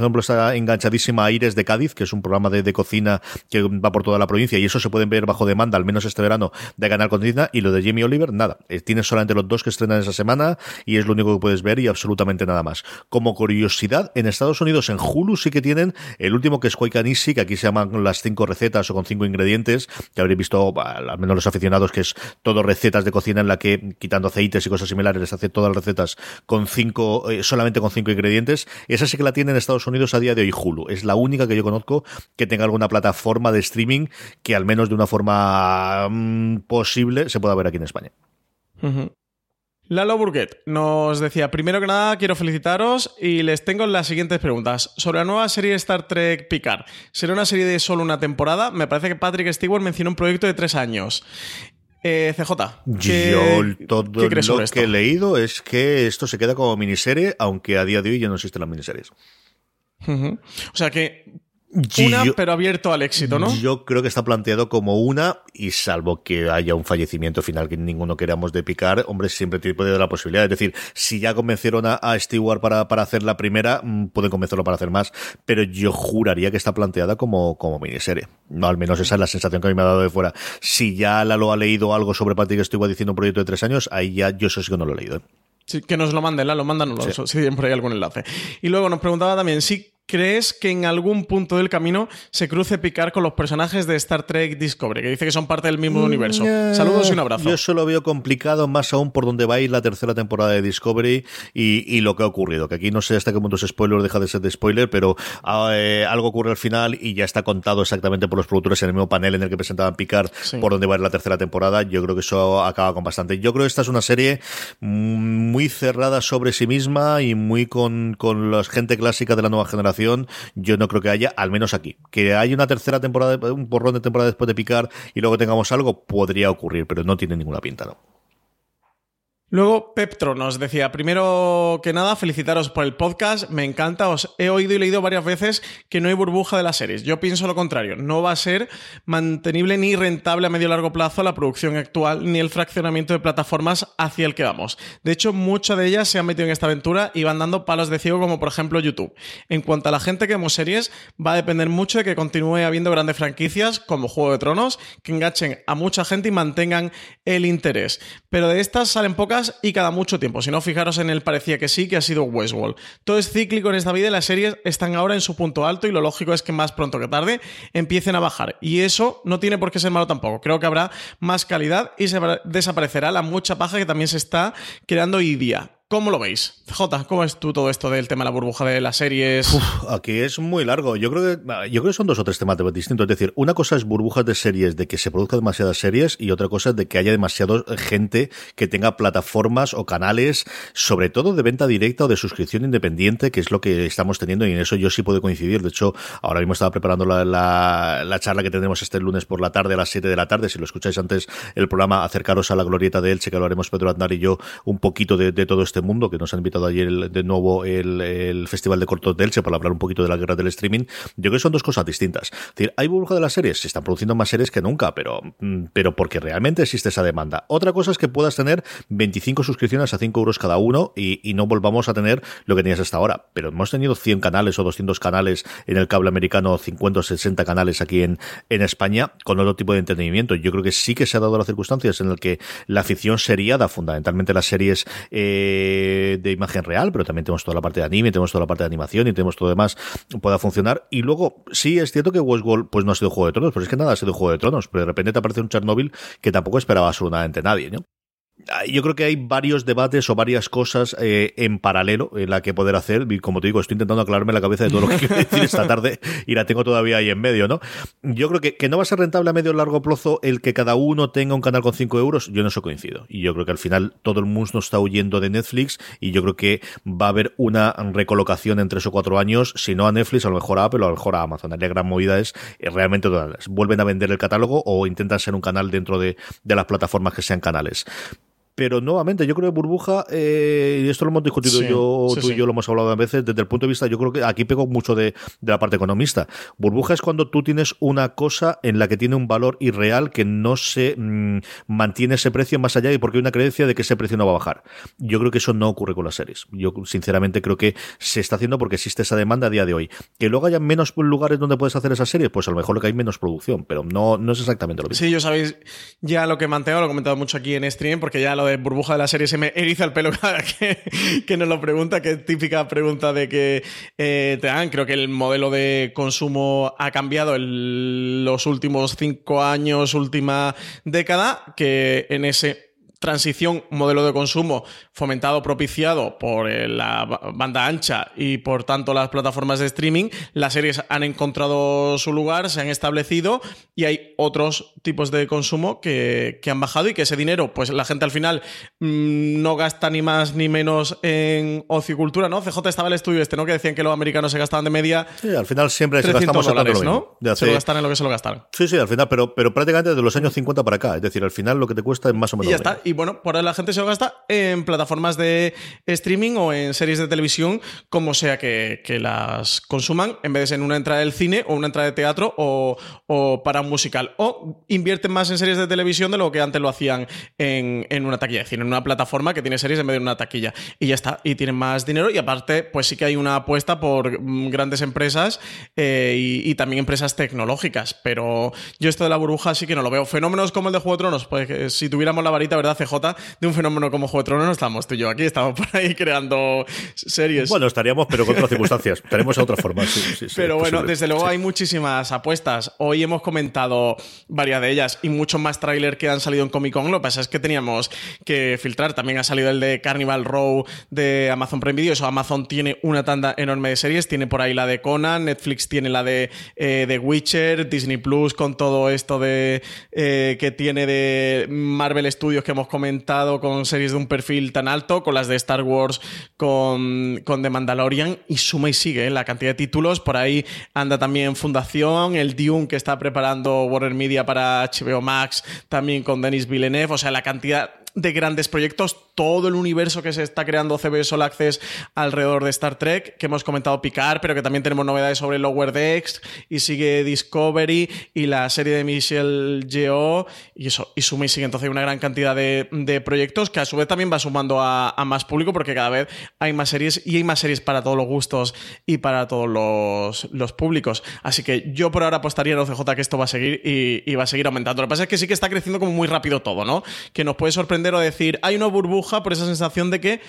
Ejemplo, está enganchadísima Aires de Cádiz, que es un programa de, cocina que va por toda la provincia, y eso se pueden ver bajo demanda, al menos este verano, de Canal Cocina. Y lo de Jamie Oliver, nada. Eh, tienes solamente los dos que estrenan esa semana y es lo único que puedes ver y absolutamente nada más. Como curiosidad, en Estados Unidos, en Hulu, sí que tienen el último que es Quake que aquí se llaman las cinco recetas o con cinco ingredientes, que habréis visto, al menos los aficionados, que es todo recetas de cocina en la que, quitando aceites y cosas similares, les hace todas las recetas con cinco, eh, solamente con cinco ingredientes. Esa sí que la tienen en Estados Unidos a día de hoy Hulu. Es la única que yo conozco que tenga alguna plataforma de streaming que al menos de una forma mm, posible se pueda ver aquí en España. Lalo Burguet nos decía, primero que nada quiero felicitaros y les tengo las siguientes preguntas. Sobre la nueva serie Star Trek Picard, ¿será una serie de solo una temporada? Me parece que Patrick Stewart mencionó un proyecto de tres años. Eh, CJ. Yo todo lo que he leído es que esto se queda como miniserie, aunque a día de hoy ya no existen las miniseries. O sea que una, pero abierto al éxito, ¿no? Yo creo que está planteado como una, y salvo que haya un fallecimiento final que ninguno queramos de picar, hombre, siempre tiene la posibilidad. Es decir, si ya convencieron a, Stewart para, para, hacer la primera, mm, pueden convencerlo para hacer más, pero yo juraría que está planteada como, como miniserie. No, al menos esa es la sensación que a mí me ha dado de fuera. Si ya lo ha leído algo sobre Patrick Stewart diciendo un proyecto de tres años, ahí ya yo eso sí que no lo he leído. ¿eh? Sí, que nos lo manden, lo mandan, sí. siempre hay algún enlace. Y luego nos preguntaba también si crees que en algún punto del camino se cruce picar con los personajes de Star Trek Discovery, que dice que son parte del mismo universo? Saludos y un abrazo. Yo eso lo veo complicado, más aún por donde va a ir la tercera temporada de Discovery y, lo que ha ocurrido. Que aquí no sé hasta qué punto es spoiler deja de ser de spoiler, pero ah, eh, algo ocurre al final y ya está contado exactamente por los productores en el mismo panel en el que presentaban Picard por donde va a ir la tercera temporada. Yo creo que eso acaba con bastante. Yo creo que esta es una serie muy cerrada sobre sí misma y muy con, con la gente clásica de la nueva generación yo no creo que haya, al menos aquí. Que haya una tercera temporada, un borrón de temporada después de picar y luego tengamos algo, podría ocurrir, pero no tiene ninguna pinta, ¿no? Luego Peptro nos decía, primero que nada, felicitaros por el podcast, me encanta, os he oído y leído varias veces que no hay burbuja de las series. Yo pienso lo contrario, no va a ser mantenible ni rentable a medio y largo plazo la producción actual ni el fraccionamiento de plataformas hacia el que vamos. De hecho, muchas de ellas se han metido en esta aventura y van dando palos de ciego como por ejemplo YouTube. En cuanto a la gente que vemos series, va a depender mucho de que continúe habiendo grandes franquicias como Juego de Tronos que enganchen a mucha gente y mantengan el interés. Pero de estas salen pocas y cada mucho tiempo. Si no, fijaros en el parecía que sí, que ha sido Westworld. Todo es cíclico en esta vida y las series están ahora en su punto alto y lo lógico es que más pronto que tarde empiecen a bajar. Y eso no tiene por qué ser malo tampoco. Creo que habrá más calidad y se desaparecerá la mucha paja que también se está creando hoy día. ¿Cómo lo veis? J, ¿cómo es tú todo esto del tema de la burbuja de las series? aquí es muy largo. Yo creo que yo creo que son dos o tres temas distintos. Es decir, una cosa es burbujas de series, de que se produzcan demasiadas series, y otra cosa es de que haya demasiada gente que tenga plataformas o canales, sobre todo de venta directa o de suscripción independiente, que es lo que estamos teniendo, y en eso yo sí puedo coincidir. De hecho, ahora mismo estaba preparando la, la, charla que tenemos este lunes por la tarde a las 7 de la tarde. Si lo escucháis antes el programa, acercaros a la glorieta de Elche, que lo haremos Pedro Aznar y yo un poquito de, de todo este este mundo, que nos han invitado ayer de nuevo el, Festival de Cortos de Elche para hablar un poquito de la guerra del streaming, yo creo que son dos cosas distintas. Es decir, hay burbuja de las series, se están produciendo más series que nunca, pero, mm, pero porque realmente existe esa demanda. Otra cosa es que puedas tener 25 suscripciones a 5 euros cada uno y, no volvamos a tener lo que tenías hasta ahora. Pero hemos tenido 100 canales o 200 canales en el cable americano, 50 o 60 canales aquí en, en España con otro tipo de entretenimiento. Yo creo que sí que se ha dado las circunstancias en las que la afición seriada, fundamentalmente las series eh, de, imagen real, pero también tenemos toda la parte de anime, tenemos toda la parte de animación y tenemos todo lo demás pueda funcionar. Y luego, sí, es cierto que Westworld pues no ha sido Juego de Tronos, pero es que nada ha sido Juego de Tronos, pero de repente te aparece un Chernobyl que tampoco esperaba absolutamente nadie, ¿no? Yo creo que hay varios debates o varias cosas eh, en paralelo en la que poder hacer. Y como te digo, estoy intentando aclararme la cabeza de todo lo que quiero *laughs* decir esta tarde y la tengo todavía ahí en medio, ¿no? Yo creo que, que no va a ser rentable a medio o largo plazo el que cada uno tenga un canal con 5 euros. Yo no eso coincido. Y yo creo que al final todo el mundo está huyendo de Netflix y yo creo que va a haber una recolocación en tres o cuatro años, si no a Netflix, a lo mejor a Apple o a lo mejor a Amazon. La gran movida es eh, realmente vuelven a vender el catálogo o intentan ser un canal dentro de, de las plataformas que sean canales. Pero nuevamente, yo creo que Burbuja, eh, y esto lo hemos discutido yo, tú y yo lo hemos hablado a veces, desde el punto de vista, yo creo que aquí pego mucho de, la parte economista. Burbuja es cuando tú tienes una cosa en la que tiene un valor irreal que no se mm, mantiene ese precio más allá y porque hay una creencia de que ese precio no va a bajar. Yo creo que eso no ocurre con las series. Yo sinceramente creo que se está haciendo porque existe esa demanda a día de hoy. Que luego haya menos lugares donde puedes hacer esas series, pues a lo mejor lo que hay menos producción, pero no, no es exactamente lo mismo. Sí, yo sabéis ya lo que manteo, lo he comentado mucho aquí en stream, porque ya lo de burbuja de la serie se me eriza el pelo *laughs* cada que, que nos lo pregunta, que típica pregunta de que eh, te dan. Creo que el modelo de consumo ha cambiado en los últimos cinco años, última década, que en ese transición, modelo de consumo fomentado, propiciado por eh, la banda ancha y por tanto las plataformas de streaming, las series han encontrado su lugar, se han establecido y hay otros tipos de consumo que, han bajado y que ese dinero, pues la gente al final mm, no gasta ni más ni menos en ocicultura, ¿no? CJ estaba el estudio este, ¿no? Que decían que los americanos se gastaban de media. Sí, al final siempre se gastamos dólares, ¿no? Se lo gastan en lo que se lo gastan. Sí, sí, al final, pero, pero prácticamente desde los años 50 para acá. Es decir, al final lo que te cuesta es más o menos. Y ya está. Y bueno, por ahí la gente se lo gasta en plataformas de streaming o en series de televisión, como sea que, las consuman, en vez de en una entrada del cine o una entrada de teatro o, para un musical. O invierten más en series de televisión de lo que antes lo hacían en, una taquilla, es decir, en una plataforma que tiene series en vez de una taquilla. Y ya está, y tienen más dinero. Y aparte, pues sí que hay una apuesta por mm, grandes empresas eh, y, también empresas tecnológicas. Pero yo esto de la burbuja sí que no lo veo. Fenómenos como el de Juego de Tronos, pues si tuviéramos la varita, ¿verdad, CJ? de un fenómeno como Juego de Tronos no estamos tú y yo aquí, estamos por ahí creando series. Bueno, estaríamos, pero con otras *laughs* circunstancias. Tenemos otra forma, sí, Pero bueno, desde luego hay muchísimas apuestas. Hoy hemos comentado varias de ellas y muchos más trailers que han salido en Comic Con. Lo que pasa es que teníamos que filtrar. También ha salido el de Carnival Row de Amazon Prime Video. Eso, Amazon tiene una tanda enorme de series. Tiene por ahí la de Conan, Netflix tiene la de The eh, Witcher, Disney Plus con todo esto de eh, que tiene de Marvel Studios que hemos comentado con series de un perfil tan alto, con las de Star Wars, con, con The Mandalorian, y suma y sigue ¿eh? la cantidad de títulos. Por ahí anda también Fundación, el Dune que está preparando Warner Media para HBO Max, también con Denis Villeneuve, o sea, la cantidad de grandes proyectos, todo el universo que se está creando CBS All Access alrededor de Star Trek, que hemos comentado picar, pero que también tenemos novedades sobre Lower Decks y sigue Discovery y la serie de Michelle Yeoh y eso, y suma y sigue. Entonces hay una gran cantidad de, proyectos que a su vez también va sumando a, más público porque cada vez hay más series y hay más series para todos los gustos y para todos los, públicos. Así que yo por ahora apostaría en OCJ que esto va a seguir y, y va a seguir aumentando. Lo que pasa es que sí que está creciendo como muy rápido todo, ¿no? Que nos puede sorprender o decir, hay una burbuja por esa sensación de que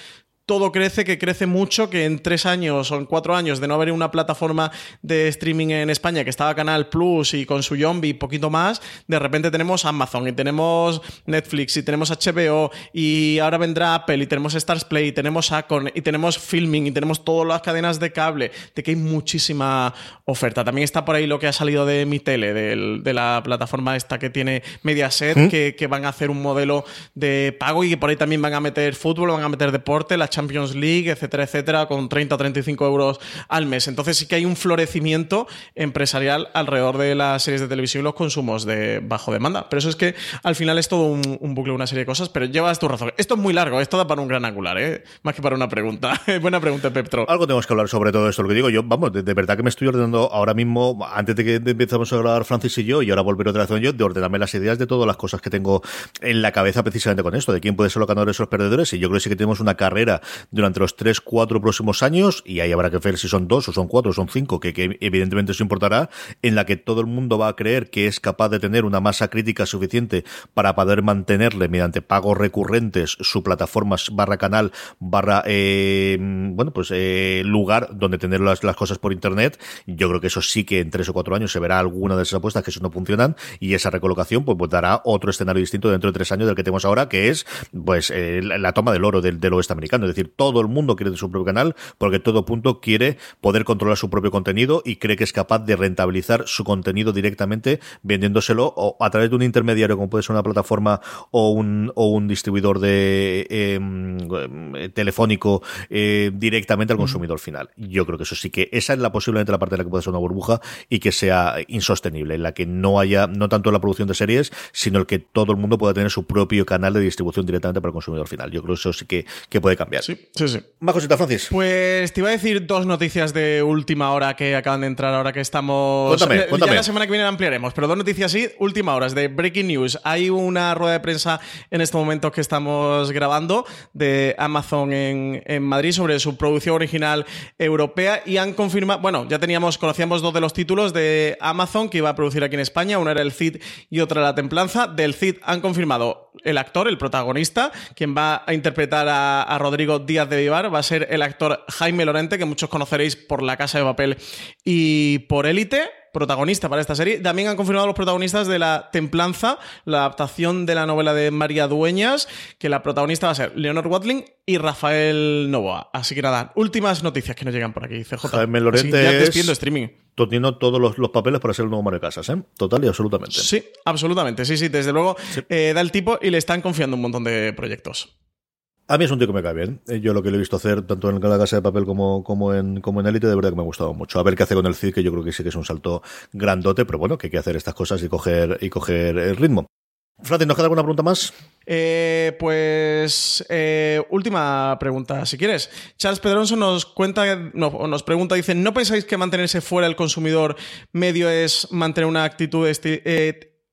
todo crece, que crece mucho, que en tres años o en cuatro años de no haber una plataforma de streaming en España que estaba Canal Plus y con su zombie poquito más, de repente tenemos Amazon y tenemos Netflix y tenemos HBO y ahora vendrá Apple y tenemos Stars Play y tenemos Acon y tenemos Filming y tenemos todas las cadenas de cable, de que hay muchísima oferta. También está por ahí lo que ha salido de mi tele, de, la plataforma esta que tiene Mediaset, ¿Mm? que, que van a hacer un modelo de pago y que por ahí también van a meter fútbol, van a meter deporte, la Champions League, etcétera, etcétera, con 30 o 35 euros al mes. Entonces sí que hay un florecimiento empresarial alrededor de las series de televisión y los consumos de bajo demanda. Pero eso es que al final es todo un, bucle, una serie de cosas, pero llevas tu razón. Esto es muy largo, esto da para un gran angular, ¿eh? más que para una pregunta. *laughs* Buena pregunta, Peptro. Algo tenemos que hablar sobre todo esto. Lo que digo yo, vamos, de, verdad que me estoy ordenando ahora mismo, antes de que empezamos a hablar Francis y yo, y ahora volver otra vez yo, de ordenarme las ideas de todas las cosas que tengo en la cabeza precisamente con esto, de quién puede ser los ganadores o los perdedores. Y yo creo que sí que tenemos una carrera durante los tres, cuatro próximos años, y ahí habrá que ver si son dos o son cuatro o son cinco, que, que evidentemente eso importará, en la que todo el mundo va a creer que es capaz de tener una masa crítica suficiente para poder mantenerle mediante pagos recurrentes su plataforma barra canal barra eh, bueno pues eh, lugar donde tener las, cosas por internet. Yo creo que eso sí que en tres o cuatro años se verá alguna de esas apuestas que eso no funcionan y esa recolocación pues, pues dará otro escenario distinto dentro de tres años del que tenemos ahora que es pues eh, la, toma del oro del, del, oeste americano es decir todo el mundo quiere su propio canal porque todo punto quiere poder controlar su propio contenido y cree que es capaz de rentabilizar su contenido directamente vendiéndoselo o a través de un intermediario como puede ser una plataforma o un, o un distribuidor de eh, telefónico eh, directamente al consumidor final. Yo creo que eso sí que esa es la posiblemente la parte de la que puede ser una burbuja y que sea insostenible, en la que no haya no tanto la producción de series, sino el que todo el mundo pueda tener su propio canal de distribución directamente para el consumidor final. Yo creo que eso sí que, que puede cambiar. Sí, sí, sí. Más cositas, Francis. Pues te iba a decir dos noticias de última hora que acaban de entrar ahora que estamos. Cuéntame, cuéntame. Ya la semana que viene ampliaremos, pero dos noticias sí, última hora, de Breaking News. Hay una rueda de prensa en este momento que estamos grabando de Amazon en, en Madrid sobre su producción original europea y han confirmado, bueno, ya teníamos, conocíamos dos de los títulos de Amazon que iba a producir aquí en España, uno era el Cid y otra la Templanza. Del Cid han confirmado el actor, el protagonista, quien va a interpretar a, a Rodrigo Díaz de Vivar, va a ser el actor Jaime Lorente, que muchos conoceréis por La Casa de Papel y por Élite protagonista para esta serie. También han confirmado los protagonistas de La Templanza, la adaptación de la novela de María Dueñas, que la protagonista va a ser Leonor Watling y Rafael Novoa. Así que nada, últimas noticias que nos llegan por aquí, CJ. Jaime Lorente ya es- streaming. Todos los, los papeles para ser el nuevo Mario Casas, ¿eh? Total y absolutamente. Sí, absolutamente. Sí, sí, desde luego eh, da el tipo y le están confiando un montón de proyectos. A mí es un tío que me cae bien. Eh, Yo lo que lo he visto hacer tanto en la casa de papel como, como en como en Elite, de verdad que me ha gustado mucho. A ver qué hace con el Cid, que yo creo que sí que es un salto grandote, pero bueno, que hay que hacer estas cosas y coger, y coger el ritmo. Francis, ¿nos queda alguna pregunta más? Eh, pues eh, última pregunta, si quieres. Charles Pedronso nos cuenta, no, nos pregunta, dice, ¿no pensáis que mantenerse fuera del consumidor medio es mantener una actitud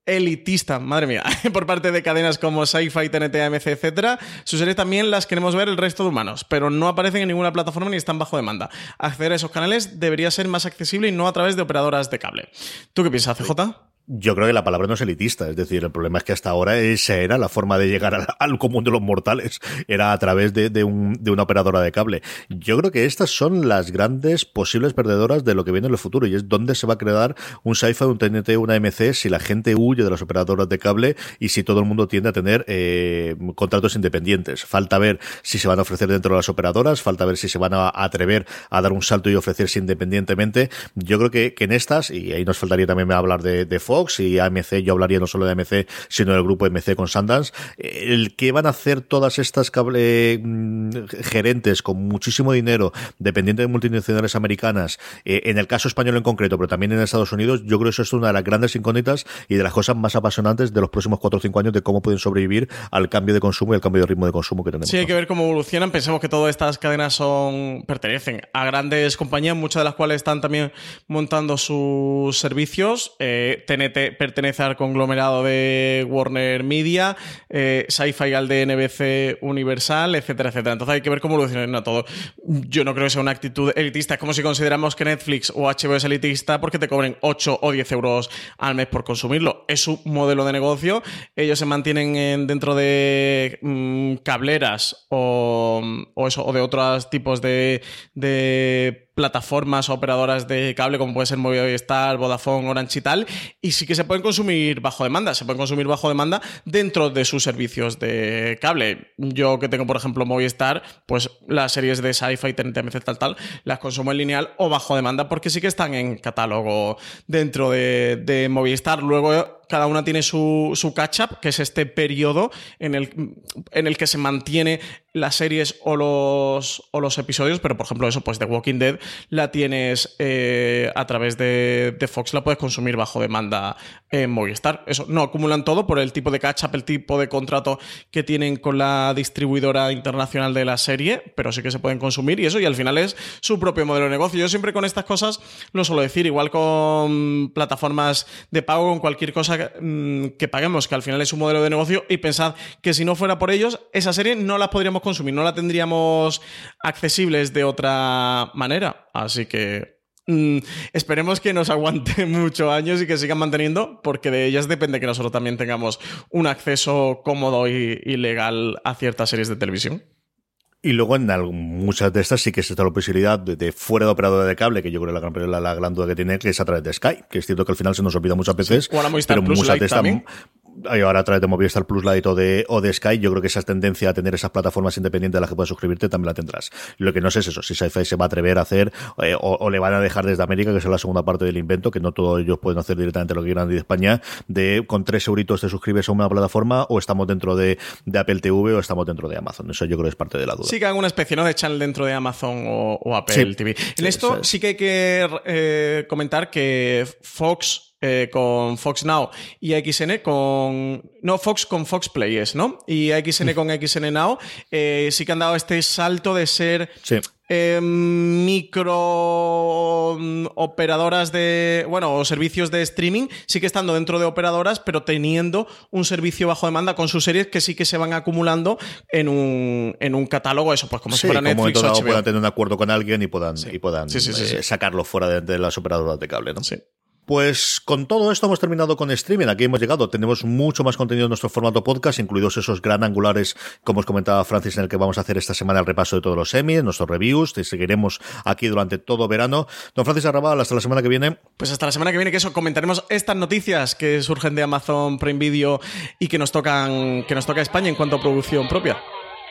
elitista, madre mía, *laughs* por parte de cadenas como Sci-Fi, TNT, AMC, etcétera? Sus series también las queremos ver el resto de humanos, pero no aparecen en ninguna plataforma ni están bajo demanda. Acceder a esos canales debería ser más accesible y no a través de operadoras de cable. ¿Tú qué piensas, CJ? Yo creo que la palabra no es elitista, es decir, el problema es que hasta ahora esa era la forma de llegar al, común de los mortales, era a través de, de, un, de una operadora de cable. Yo creo que estas son las grandes posibles perdedoras de lo que viene en el futuro y es dónde se va a crear un sci-fi, un TNT, una MC si la gente huye de las operadoras de cable y si todo el mundo tiende a tener eh, contratos independientes. Falta ver si se van a ofrecer dentro de las operadoras, falta ver si se van a atrever a dar un salto y ofrecerse independientemente. Yo creo que, que en estas, y ahí nos faltaría también hablar de, de Fox, y AMC, yo hablaría no solo de AMC, sino del grupo MC con Sundance, el que van a hacer todas estas cable, mm, gerentes con muchísimo dinero, dependientes de multinacionales americanas, eh, en el caso español en concreto, pero también en Estados Unidos, yo creo que eso es una de las grandes incógnitas y de las cosas más apasionantes de los próximos 4 o 5 años de cómo pueden sobrevivir al cambio de consumo y al cambio de ritmo de consumo que tenemos. Sí, hay que ver cómo evolucionan. Pensemos que todas estas cadenas son pertenecen a grandes compañías, muchas de las cuales están también montando sus servicios. Eh, TNT pertenece al conglomerado de Warner Media, eh, Sci-Fi al de NBC Universal, etcétera, etcétera. Entonces hay que ver cómo evoluciona todo. Yo no creo que sea una actitud elitista. Es como si consideramos que Netflix o HBO es elitista porque te cobren 8 o 10 euros al mes por consumirlo. Es su modelo de negocio. Ellos se mantienen en- dentro de mm, cableras o, de otros tipos de plataformas operadoras de cable como puede ser Movistar, Vodafone, Orange y tal, y sí que se pueden consumir bajo demanda, se pueden consumir bajo demanda dentro de sus servicios de cable. Yo que tengo, por ejemplo, Movistar, pues las series de Sci-Fi, TNT, tal, tal, las consumo en lineal o bajo demanda porque sí que están en catálogo dentro de, de Movistar. Luego cada una tiene su, su catch-up, que es este periodo en el, en el que se mantiene las series o los, o los episodios, pero por ejemplo eso, pues The Walking Dead la tienes eh, a través de, de Fox, la puedes consumir bajo demanda en Movistar. Eso, no acumulan todo por el tipo de catch-up, el tipo de contrato que tienen con la distribuidora internacional de la serie, pero sí que se pueden consumir y eso, y al final es su propio modelo de negocio. Yo siempre con estas cosas lo suelo decir, igual con plataformas de pago, con cualquier cosa que, mm, que paguemos, que al final es un modelo de negocio, y pensad que si no fuera por ellos, esa serie no las podríamos consumir, no la tendríamos accesibles de otra manera. Así que mm, esperemos que nos aguante *laughs* muchos años y que sigan manteniendo, porque de ellas depende que nosotros también tengamos un acceso cómodo y, y legal a ciertas series de televisión. Y luego en muchas de estas sí que está la posibilidad de, fuera de operadora de cable, que yo creo que la gran, la, gran duda que tiene que es a través de Sky, que es cierto que al final se nos olvida muchas veces, pero muchas de estas ahora a través de Movistar Plus Lite o de, o de Sky, yo creo que esa tendencia a tener esas plataformas independientes a las que puedes suscribirte también la tendrás. Lo que no sé es eso, si Sci-Fi se va a atrever a hacer eh, o, le van a dejar desde América, que es la segunda parte del invento, que no todos ellos pueden hacer directamente lo que quieran de España, de con tres euritos te suscribes a una plataforma o estamos dentro de, Apple TV o estamos dentro de Amazon. Eso yo creo que es parte de la duda. Sí que hagan una especie ¿no? de channel dentro de Amazon o, Apple TV. En esto sí que hay que eh, comentar que Fox eh, con Fox Now y XN con. No, Fox con Fox Players, ¿no? Y XN con XN Now eh, sí que han dado este salto de ser. Eh, micro mm, operadoras de, bueno, o servicios de streaming, sí que estando dentro de operadoras, pero teniendo un servicio bajo demanda con sus series que sí que se van acumulando en un, en un catálogo, eso, pues como si fuera Netflix o puedan tener un acuerdo con alguien y puedan, y puedan sacarlo fuera de, de, las operadoras de cable, ¿no? Sí. Pues con todo esto hemos terminado con streaming. Aquí hemos llegado. Tenemos mucho más contenido en nuestro formato podcast, incluidos esos gran angulares, como os comentaba Francis, en el que vamos a hacer esta semana el repaso de todos los semis, nuestros reviews. Te seguiremos aquí durante todo verano. Don Francis Arrabal, hasta la semana que viene. Pues hasta la semana que viene, que eso comentaremos estas noticias que surgen de Amazon Prime Video y que nos tocan, que nos toca España en cuanto a producción propia.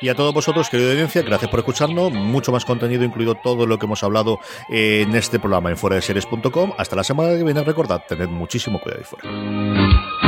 Y a todos vosotros, querida audiencia, gracias por escucharnos. Mucho más contenido, incluido todo lo que hemos hablado en este programa en fuera de series.com. Hasta la semana que viene, recordad, tened muchísimo cuidado y fuera.